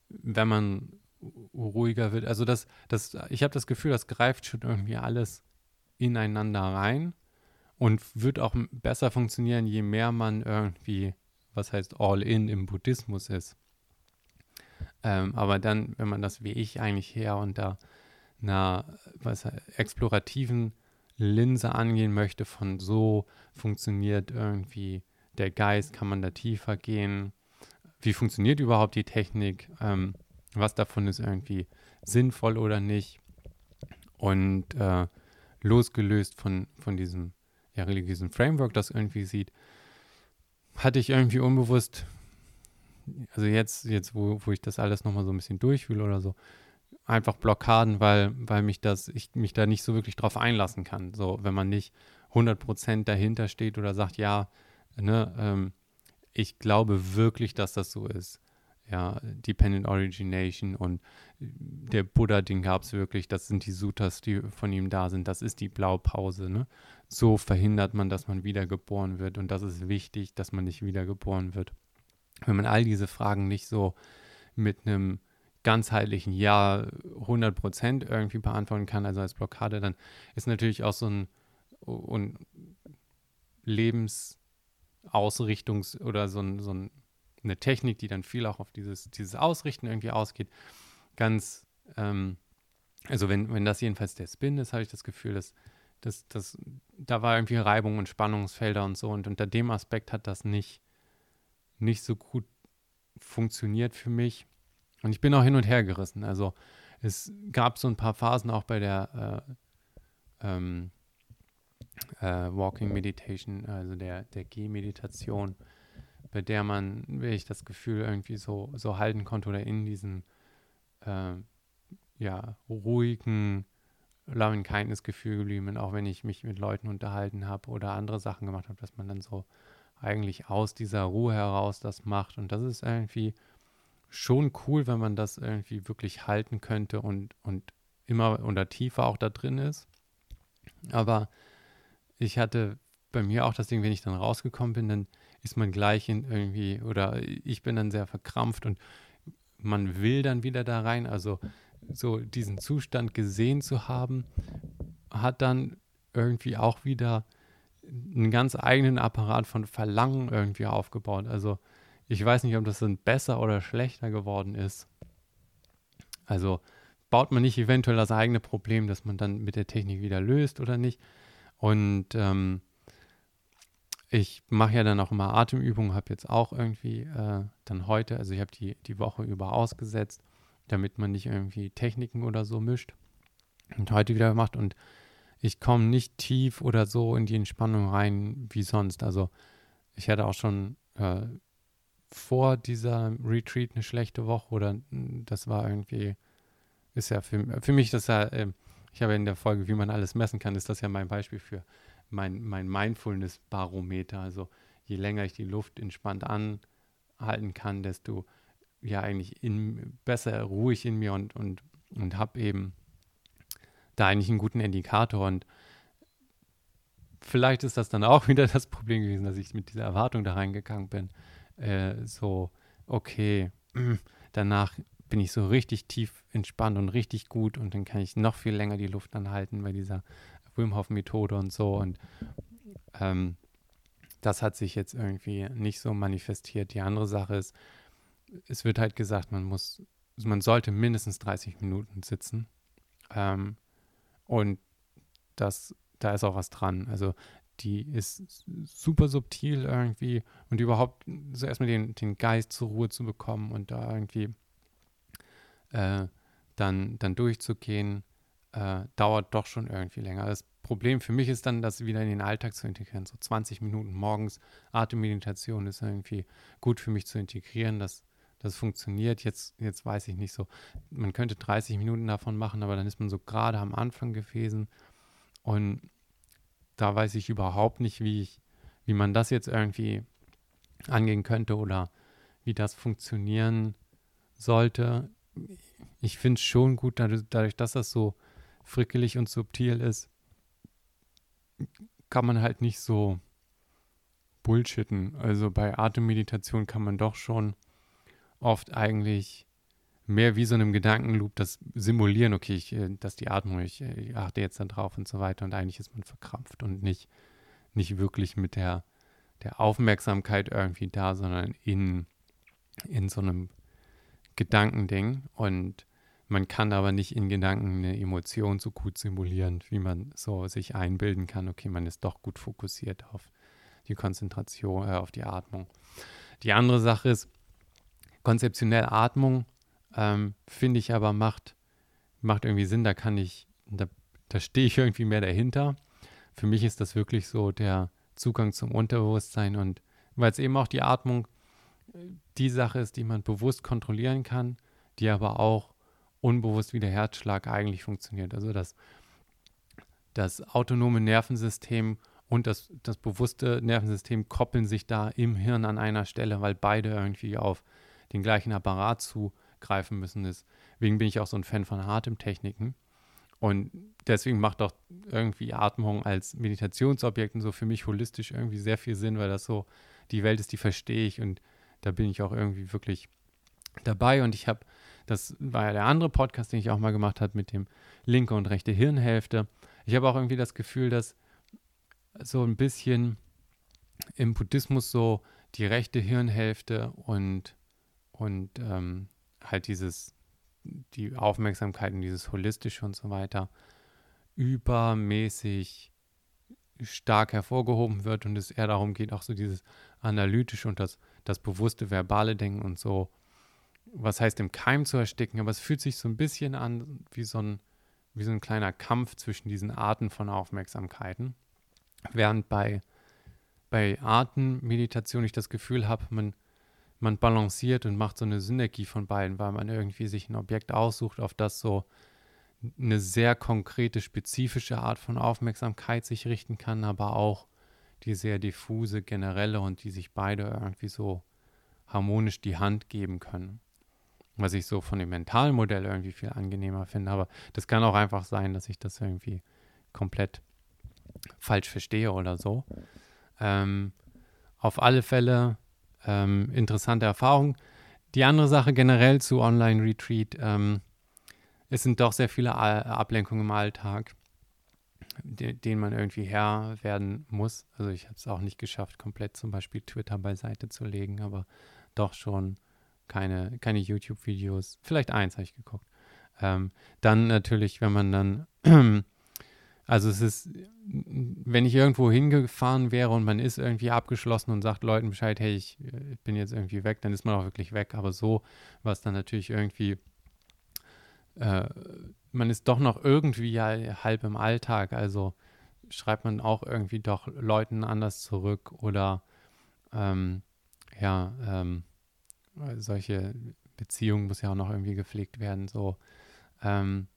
wenn man ruhiger wird, also das, das, ich habe das Gefühl, das greift schon irgendwie alles ineinander rein und wird auch besser funktionieren, je mehr man irgendwie, was heißt All-in im Buddhismus ist. Ähm, aber dann, wenn man das wie ich eigentlich her unter einer was, explorativen Linse angehen möchte, von so funktioniert irgendwie der Geist, kann man da tiefer gehen, wie funktioniert überhaupt die Technik, ähm, was davon ist irgendwie sinnvoll oder nicht. Und äh, losgelöst von, von diesem ja, religiösen Framework, das irgendwie sieht, hatte ich irgendwie unbewusst, also jetzt, jetzt wo, wo ich das alles nochmal so ein bisschen durchfühle oder so, einfach Blockaden, weil, weil mich das, ich mich da nicht so wirklich drauf einlassen kann. So, wenn man nicht 100% dahinter steht oder sagt, ja, ne, ähm, ich glaube wirklich, dass das so ist ja, Dependent Origination und der Buddha, den gab es wirklich, das sind die Suttas, die von ihm da sind, das ist die Blaupause, ne? So verhindert man, dass man wiedergeboren wird und das ist wichtig, dass man nicht wiedergeboren wird. Wenn man all diese Fragen nicht so mit einem ganzheitlichen Ja 100% irgendwie beantworten kann, also als Blockade, dann ist natürlich auch so ein, ein Lebensausrichtungs- oder so ein, so ein eine Technik, die dann viel auch auf dieses, dieses Ausrichten irgendwie ausgeht. Ganz, ähm, also wenn, wenn das jedenfalls der Spin ist, habe ich das Gefühl, dass, dass, dass da war irgendwie Reibung und Spannungsfelder und so und unter dem Aspekt hat das nicht, nicht so gut funktioniert für mich. Und ich bin auch hin und her gerissen. Also es gab so ein paar Phasen auch bei der äh, ähm, äh, Walking Meditation, also der, der Gehmeditation, meditation bei der man, wie ich das Gefühl, irgendwie so, so halten konnte oder in diesen äh, ja, ruhigen Loving Kindness Gefühl geblieben bin, auch wenn ich mich mit Leuten unterhalten habe oder andere Sachen gemacht habe, dass man dann so eigentlich aus dieser Ruhe heraus das macht. Und das ist irgendwie schon cool, wenn man das irgendwie wirklich halten könnte und, und immer oder tiefer auch da drin ist. Aber ich hatte bei mir auch das Ding, wenn ich dann rausgekommen bin, dann ist man gleich in irgendwie, oder ich bin dann sehr verkrampft und man will dann wieder da rein. Also so diesen Zustand gesehen zu haben, hat dann irgendwie auch wieder einen ganz eigenen Apparat von Verlangen irgendwie aufgebaut. Also ich weiß nicht, ob das dann besser oder schlechter geworden ist. Also baut man nicht eventuell das eigene Problem, das man dann mit der Technik wieder löst oder nicht. Und ähm, ich mache ja dann auch immer Atemübungen, habe jetzt auch irgendwie äh, dann heute, also ich habe die, die Woche über ausgesetzt, damit man nicht irgendwie Techniken oder so mischt und heute wieder gemacht und ich komme nicht tief oder so in die Entspannung rein wie sonst. Also ich hatte auch schon äh, vor dieser Retreat eine schlechte Woche oder hm, das war irgendwie, ist ja für, für mich das ja, äh, ich habe in der Folge, wie man alles messen kann, ist das ja mein Beispiel für mein, mein Mindfulness-Barometer. Also je länger ich die Luft entspannt anhalten kann, desto ja eigentlich in, besser ruhig in mir und, und, und habe eben da eigentlich einen guten Indikator und vielleicht ist das dann auch wieder das Problem gewesen, dass ich mit dieser Erwartung da reingegangen bin. Äh, so, okay, danach bin ich so richtig tief entspannt und richtig gut und dann kann ich noch viel länger die Luft anhalten bei dieser Wim Hof Methode und so und ähm, das hat sich jetzt irgendwie nicht so manifestiert. Die andere Sache ist, es wird halt gesagt, man muss, man sollte mindestens 30 Minuten sitzen. Ähm, und das, da ist auch was dran. Also die ist super subtil irgendwie und überhaupt so erstmal den, den Geist zur Ruhe zu bekommen und da irgendwie äh, dann, dann durchzugehen, äh, dauert doch schon irgendwie länger. Das Problem für mich ist dann, das wieder in den Alltag zu integrieren. So 20 Minuten morgens Atemmeditation ist irgendwie gut für mich zu integrieren. Das, das funktioniert. Jetzt, jetzt weiß ich nicht so. Man könnte 30 Minuten davon machen, aber dann ist man so gerade am Anfang gewesen. Und da weiß ich überhaupt nicht, wie ich, wie man das jetzt irgendwie angehen könnte oder wie das funktionieren sollte. Ich finde es schon gut, dadurch, dass das so frickelig und subtil ist, kann man halt nicht so bullshitten. Also bei Atemmeditation kann man doch schon oft eigentlich mehr wie so einem Gedankenloop das simulieren, okay, ich, äh, dass die Atmung, ich, äh, ich achte jetzt da drauf und so weiter und eigentlich ist man verkrampft und nicht, nicht wirklich mit der, der Aufmerksamkeit irgendwie da, sondern in, in so einem Gedankending und man kann aber nicht in Gedanken eine Emotion so gut simulieren, wie man so sich einbilden kann, okay, man ist doch gut fokussiert auf die Konzentration, äh, auf die Atmung. Die andere Sache ist, konzeptionell Atmung, ähm, finde ich aber macht, macht irgendwie Sinn, da kann ich, da, da stehe ich irgendwie mehr dahinter. Für mich ist das wirklich so der Zugang zum Unterbewusstsein und weil es eben auch die Atmung die Sache ist, die man bewusst kontrollieren kann, die aber auch unbewusst wie der Herzschlag eigentlich funktioniert. Also das, das autonome Nervensystem und das, das bewusste Nervensystem koppeln sich da im Hirn an einer Stelle, weil beide irgendwie auf den gleichen Apparat zugreifen müssen. Deswegen bin ich auch so ein Fan von Atemtechniken. Und deswegen macht auch irgendwie Atmung als Meditationsobjekt und so für mich holistisch irgendwie sehr viel Sinn, weil das so die Welt ist, die verstehe ich und da bin ich auch irgendwie wirklich dabei. Und ich habe das war ja der andere Podcast, den ich auch mal gemacht habe mit dem linke und rechte Hirnhälfte. Ich habe auch irgendwie das Gefühl, dass so ein bisschen im Buddhismus so die rechte Hirnhälfte und, und ähm, halt dieses, die Aufmerksamkeit und dieses Holistische und so weiter übermäßig stark hervorgehoben wird und es eher darum geht, auch so dieses analytische und das, das bewusste verbale Denken und so was heißt im Keim zu ersticken, aber es fühlt sich so ein bisschen an wie so ein, wie so ein kleiner Kampf zwischen diesen Arten von Aufmerksamkeiten. Während bei, bei Artenmeditation ich das Gefühl habe, man, man balanciert und macht so eine Synergie von beiden, weil man irgendwie sich ein Objekt aussucht, auf das so eine sehr konkrete, spezifische Art von Aufmerksamkeit sich richten kann, aber auch die sehr diffuse, generelle und die sich beide irgendwie so harmonisch die Hand geben können was ich so von dem mentalen Modell irgendwie viel angenehmer finde. Aber das kann auch einfach sein, dass ich das irgendwie komplett falsch verstehe oder so. Ähm, auf alle Fälle ähm, interessante Erfahrung. Die andere Sache generell zu Online-Retreat, ähm, es sind doch sehr viele Ablenkungen im Alltag, de denen man irgendwie Herr werden muss. Also ich habe es auch nicht geschafft, komplett zum Beispiel Twitter beiseite zu legen, aber doch schon keine, keine YouTube-Videos. Vielleicht eins habe ich geguckt. Ähm, dann natürlich, wenn man dann, also es ist, wenn ich irgendwo hingefahren wäre und man ist irgendwie abgeschlossen und sagt Leuten Bescheid, hey, ich, ich bin jetzt irgendwie weg, dann ist man auch wirklich weg. Aber so war es dann natürlich irgendwie, äh, man ist doch noch irgendwie ja halb im Alltag. Also schreibt man auch irgendwie doch Leuten anders zurück oder ähm, ja, ähm, solche Beziehungen muss ja auch noch irgendwie gepflegt werden. So, ähm,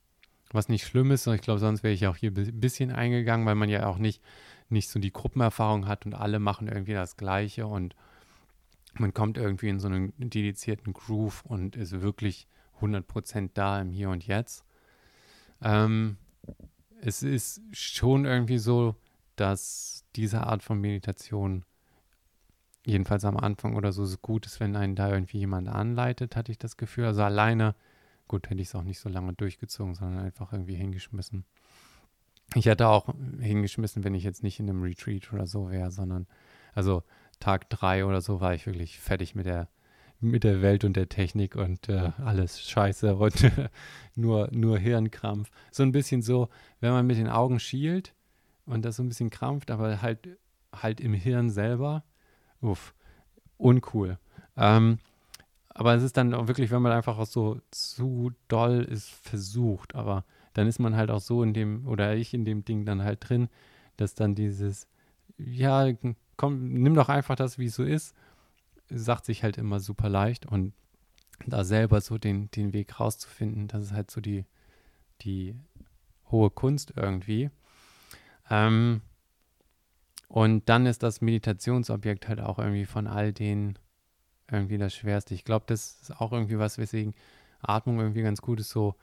was nicht schlimm ist, ich glaube, sonst wäre ich auch hier ein bisschen eingegangen, weil man ja auch nicht, nicht so die Gruppenerfahrung hat und alle machen irgendwie das Gleiche und man kommt irgendwie in so einen dedizierten Groove und ist wirklich 100% da im Hier und Jetzt. Ähm, es ist schon irgendwie so, dass diese Art von Meditation jedenfalls am Anfang oder so, so gut ist, wenn einen da irgendwie jemand anleitet, hatte ich das Gefühl. Also alleine, gut, hätte ich es auch nicht so lange durchgezogen, sondern einfach irgendwie hingeschmissen. Ich hätte auch hingeschmissen, wenn ich jetzt nicht in einem Retreat oder so wäre, sondern also Tag drei oder so war ich wirklich fertig mit der mit der Welt und der Technik und äh, alles scheiße und nur, nur Hirnkrampf. So ein bisschen so, wenn man mit den Augen schielt und das so ein bisschen krampft, aber halt, halt im Hirn selber, uff, uncool. Ähm, aber es ist dann auch wirklich, wenn man einfach auch so zu doll ist, versucht, aber dann ist man halt auch so in dem, oder ich in dem Ding dann halt drin, dass dann dieses, ja, komm, nimm doch einfach das, wie es so ist sagt sich halt immer super leicht und da selber so den, den Weg rauszufinden, das ist halt so die, die hohe Kunst irgendwie. Ähm, und dann ist das Meditationsobjekt halt auch irgendwie von all denen irgendwie das Schwerste. Ich glaube, das ist auch irgendwie was, weswegen Atmung irgendwie ganz gut ist. So,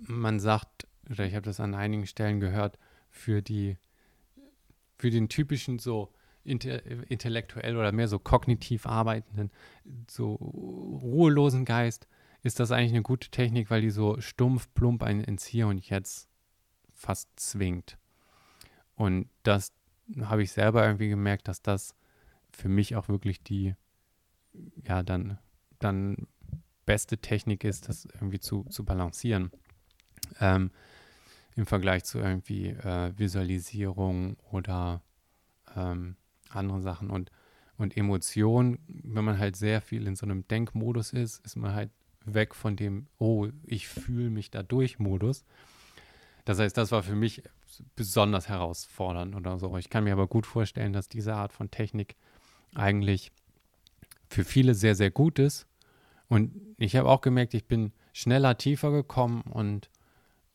man sagt, oder ich habe das an einigen Stellen gehört, für die, für den typischen so intellektuell oder mehr so kognitiv arbeitenden, so ruhelosen Geist, ist das eigentlich eine gute Technik, weil die so stumpf, plump einen ins Hier und Jetzt fast zwingt. Und das habe ich selber irgendwie gemerkt, dass das für mich auch wirklich die, ja, dann, dann beste Technik ist, das irgendwie zu, zu balancieren. Ähm, Im Vergleich zu irgendwie äh, Visualisierung oder ähm, andere Sachen und, und Emotionen, wenn man halt sehr viel in so einem Denkmodus ist, ist man halt weg von dem, oh, ich fühle mich da durch Modus. Das heißt, das war für mich besonders herausfordernd oder so. Ich kann mir aber gut vorstellen, dass diese Art von Technik eigentlich für viele sehr, sehr gut ist. Und ich habe auch gemerkt, ich bin schneller tiefer gekommen und,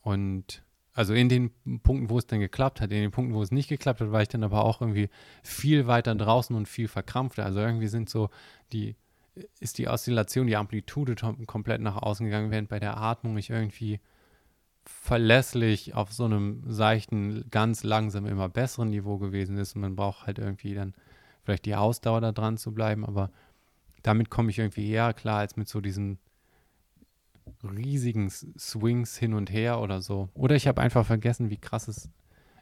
und also in den Punkten, wo es dann geklappt hat, in den Punkten, wo es nicht geklappt hat, war ich dann aber auch irgendwie viel weiter draußen und viel verkrampfter. Also irgendwie sind so die, ist die Oszillation, die Amplitude komplett nach außen gegangen, während bei der Atmung ich irgendwie verlässlich auf so einem seichten, ganz langsam immer besseren Niveau gewesen ist. Und man braucht halt irgendwie dann vielleicht die Ausdauer da dran zu bleiben, aber damit komme ich irgendwie eher klar als mit so diesen riesigen Swings hin und her oder so. Oder ich habe einfach vergessen, wie krass es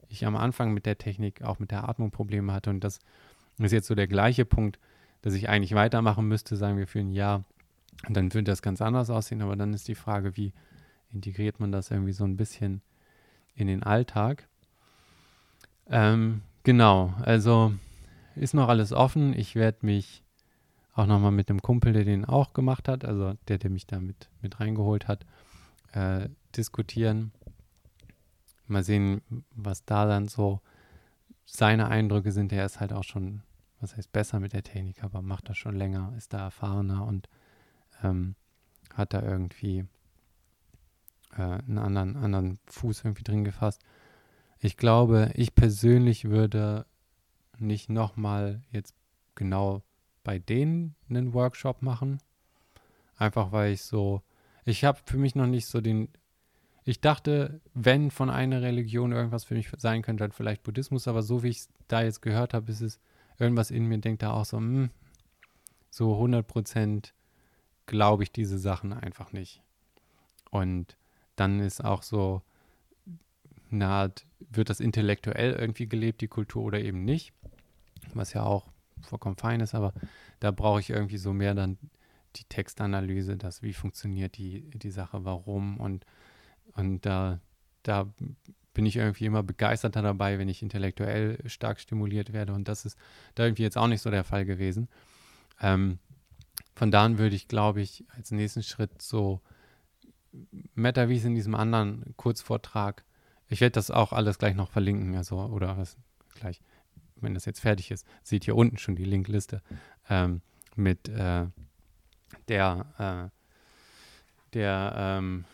ich am Anfang mit der Technik, auch mit der Atmung Probleme hatte. Und das ist jetzt so der gleiche Punkt, dass ich eigentlich weitermachen müsste, sagen wir für ein Jahr. Und dann würde das ganz anders aussehen. Aber dann ist die Frage, wie integriert man das irgendwie so ein bisschen in den Alltag? Ähm, genau, also ist noch alles offen. Ich werde mich auch nochmal mit dem Kumpel, der den auch gemacht hat, also der, der mich da mit, mit reingeholt hat, äh, diskutieren. Mal sehen, was da dann so seine Eindrücke sind. Er ist halt auch schon, was heißt besser mit der Technik, aber macht das schon länger, ist da erfahrener und ähm, hat da irgendwie äh, einen anderen, anderen Fuß irgendwie drin gefasst. Ich glaube, ich persönlich würde nicht nochmal jetzt genau bei denen einen Workshop machen. Einfach weil ich so, ich habe für mich noch nicht so den, ich dachte, wenn von einer Religion irgendwas für mich sein könnte, dann vielleicht Buddhismus, aber so wie ich es da jetzt gehört habe, ist es irgendwas in mir, denkt da auch so, mh, hm, so 100 Prozent glaube ich diese Sachen einfach nicht. Und dann ist auch so Art, wird das intellektuell irgendwie gelebt, die Kultur oder eben nicht, was ja auch vollkommen fein ist, aber da brauche ich irgendwie so mehr dann die Textanalyse, das, wie funktioniert die, die Sache, warum und, und da, da bin ich irgendwie immer begeisterter dabei, wenn ich intellektuell stark stimuliert werde und das ist da irgendwie jetzt auch nicht so der Fall gewesen. Ähm, von da an würde ich, glaube ich, als nächsten Schritt so Meta, wie es in diesem anderen Kurzvortrag, ich werde das auch alles gleich noch verlinken, also oder was gleich wenn das jetzt fertig ist, seht ihr unten schon die Linkliste ähm, mit äh, der, äh, der ähm,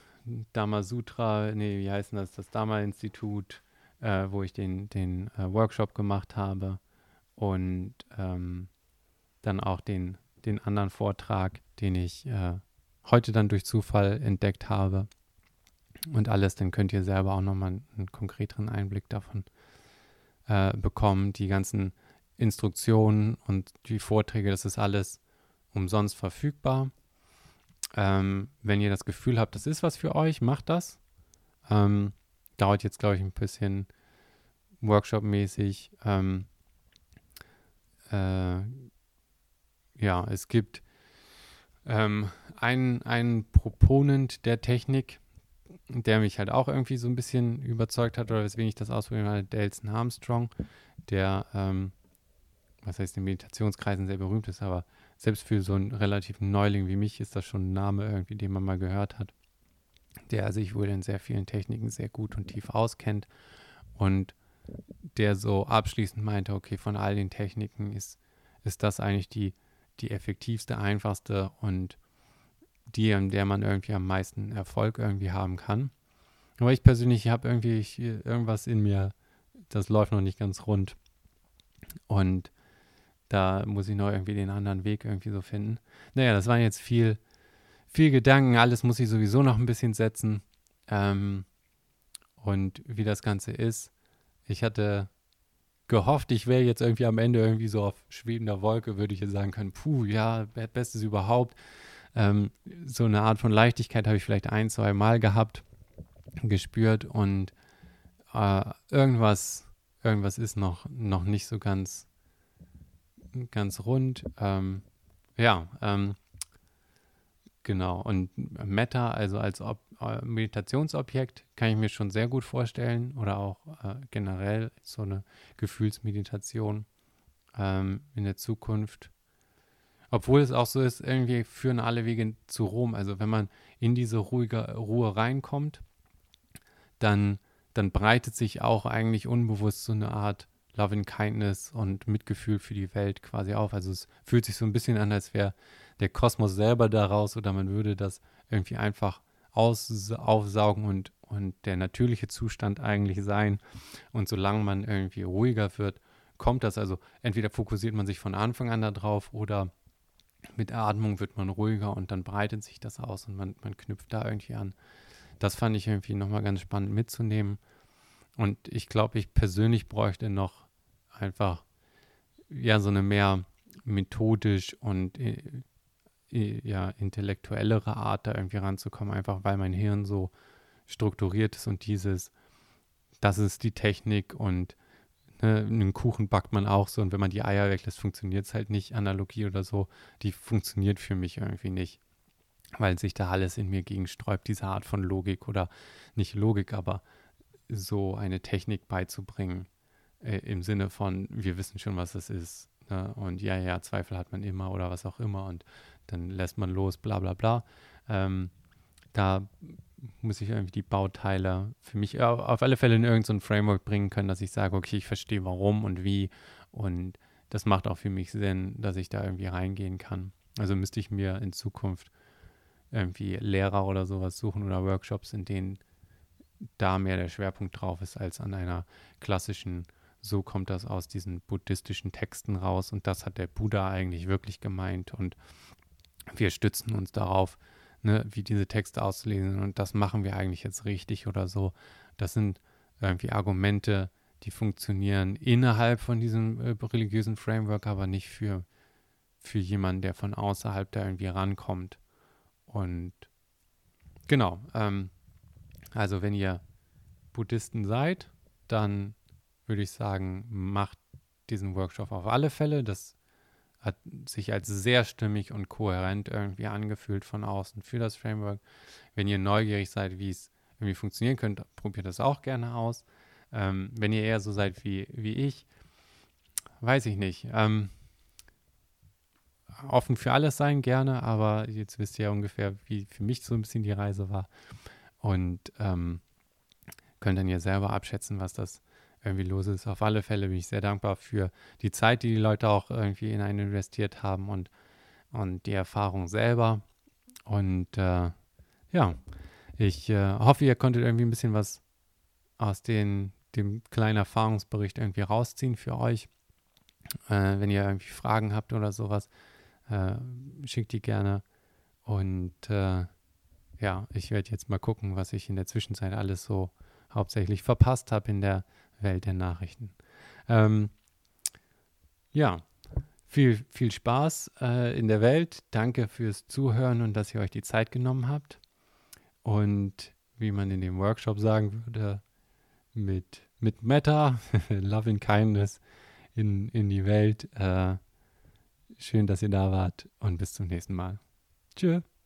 Dama Sutra, nee, wie heißt das, das Dama-Institut, äh, wo ich den, den äh, Workshop gemacht habe und ähm, dann auch den, den anderen Vortrag, den ich äh, heute dann durch Zufall entdeckt habe. und alles, dann könnt ihr selber auch nochmal einen konkreteren Einblick davon äh, bekommen. Die ganzen Instruktionen und die Vorträge, das ist alles umsonst verfügbar. Ähm, wenn ihr das Gefühl habt, das ist was für euch, macht das. Ähm, dauert jetzt, glaube ich, ein bisschen Workshop-mäßig. Ähm, äh, ja, es gibt ähm, einen, einen Proponent der Technik, der mich halt auch irgendwie so ein bisschen überzeugt hat oder weswegen ich das ausprobieren habe, Delson Armstrong, der, ähm, was heißt in Meditationskreisen sehr berühmt ist, aber selbst für so einen relativen Neuling wie mich ist das schon ein Name irgendwie, den man mal gehört hat, der sich wohl in sehr vielen Techniken sehr gut und tief auskennt und der so abschließend meinte, okay, von all den Techniken ist, ist das eigentlich die, die effektivste, einfachste und die, an der man irgendwie am meisten Erfolg irgendwie haben kann. Aber ich persönlich habe irgendwie ich, irgendwas in mir, das läuft noch nicht ganz rund. Und da muss ich noch irgendwie den anderen Weg irgendwie so finden. Naja, das waren jetzt viel, viel Gedanken. Alles muss ich sowieso noch ein bisschen setzen. Ähm, und wie das Ganze ist. Ich hatte gehofft, ich wäre jetzt irgendwie am Ende irgendwie so auf schwebender Wolke, würde ich jetzt sagen können, puh, ja, Bestes überhaupt. Ähm, so eine Art von Leichtigkeit habe ich vielleicht ein, zwei Mal gehabt, gespürt und äh, irgendwas, irgendwas ist noch, noch nicht so ganz, ganz rund. Ähm, ja, ähm, genau. Und Meta, also als Ob äh, Meditationsobjekt, kann ich mir schon sehr gut vorstellen oder auch äh, generell so eine Gefühlsmeditation ähm, in der Zukunft obwohl es auch so ist, irgendwie führen alle Wege zu Rom. Also wenn man in diese ruhige Ruhe reinkommt, dann, dann breitet sich auch eigentlich unbewusst so eine Art Love and Kindness und Mitgefühl für die Welt quasi auf. Also es fühlt sich so ein bisschen an, als wäre der Kosmos selber daraus oder man würde das irgendwie einfach aus, aufsaugen und, und der natürliche Zustand eigentlich sein. Und solange man irgendwie ruhiger wird, kommt das. Also entweder fokussiert man sich von Anfang an darauf oder mit Atmung wird man ruhiger und dann breitet sich das aus und man, man knüpft da irgendwie an. Das fand ich irgendwie nochmal ganz spannend mitzunehmen. Und ich glaube, ich persönlich bräuchte noch einfach ja so eine mehr methodisch und äh, äh, ja intellektuellere Art da irgendwie ranzukommen, einfach weil mein Hirn so strukturiert ist und dieses, das ist die Technik und Ne, einen Kuchen backt man auch so und wenn man die Eier weglässt, funktioniert es halt nicht. Analogie oder so, die funktioniert für mich irgendwie nicht, weil sich da alles in mir gegensträubt, diese Art von Logik oder nicht Logik, aber so eine Technik beizubringen äh, im Sinne von, wir wissen schon, was es ist. Ne? Und ja, ja, Zweifel hat man immer oder was auch immer und dann lässt man los, bla bla bla. Ähm, da muss ich irgendwie die Bauteile für mich auf alle Fälle in irgendein Framework bringen können, dass ich sage, okay, ich verstehe warum und wie. Und das macht auch für mich Sinn, dass ich da irgendwie reingehen kann. Also müsste ich mir in Zukunft irgendwie Lehrer oder sowas suchen oder Workshops, in denen da mehr der Schwerpunkt drauf ist als an einer klassischen, so kommt das aus diesen buddhistischen Texten raus. Und das hat der Buddha eigentlich wirklich gemeint. Und wir stützen uns darauf, ne, wie diese Texte auszulesen und das machen wir eigentlich jetzt richtig oder so. Das sind irgendwie Argumente, die funktionieren innerhalb von diesem äh, religiösen Framework, aber nicht für, für jemanden, der von außerhalb da irgendwie rankommt. Und genau, ähm, also wenn ihr Buddhisten seid, dann würde ich sagen, macht diesen Workshop auf alle Fälle. Das hat sich als sehr stimmig und kohärent irgendwie angefühlt von außen für das Framework. Wenn ihr neugierig seid, wie es irgendwie funktionieren könnte, probiert das auch gerne aus. Ähm, wenn ihr eher so seid wie, wie ich, weiß ich nicht. Ähm, offen für alles sein gerne, aber jetzt wisst ihr ja ungefähr, wie für mich so ein bisschen die Reise war. Und ähm, könnt dann ja selber abschätzen, was das irgendwie los ist. Auf alle Fälle bin ich sehr dankbar für die Zeit, die die Leute auch irgendwie in einen investiert haben und, und die Erfahrung selber. Und äh, ja, ich äh, hoffe, ihr konntet irgendwie ein bisschen was aus den, dem kleinen Erfahrungsbericht irgendwie rausziehen für euch. Äh, wenn ihr irgendwie Fragen habt oder sowas, äh, schickt die gerne. Und äh, ja, ich werde jetzt mal gucken, was ich in der Zwischenzeit alles so hauptsächlich verpasst habe in der Welt der Nachrichten. Ähm, ja, viel, viel Spaß äh, in der Welt. Danke fürs Zuhören und dass ihr euch die Zeit genommen habt. Und wie man in dem Workshop sagen würde, mit, mit Meta, Love and Kindness in, in die Welt. Äh, schön, dass ihr da wart und bis zum nächsten Mal. Tschüss.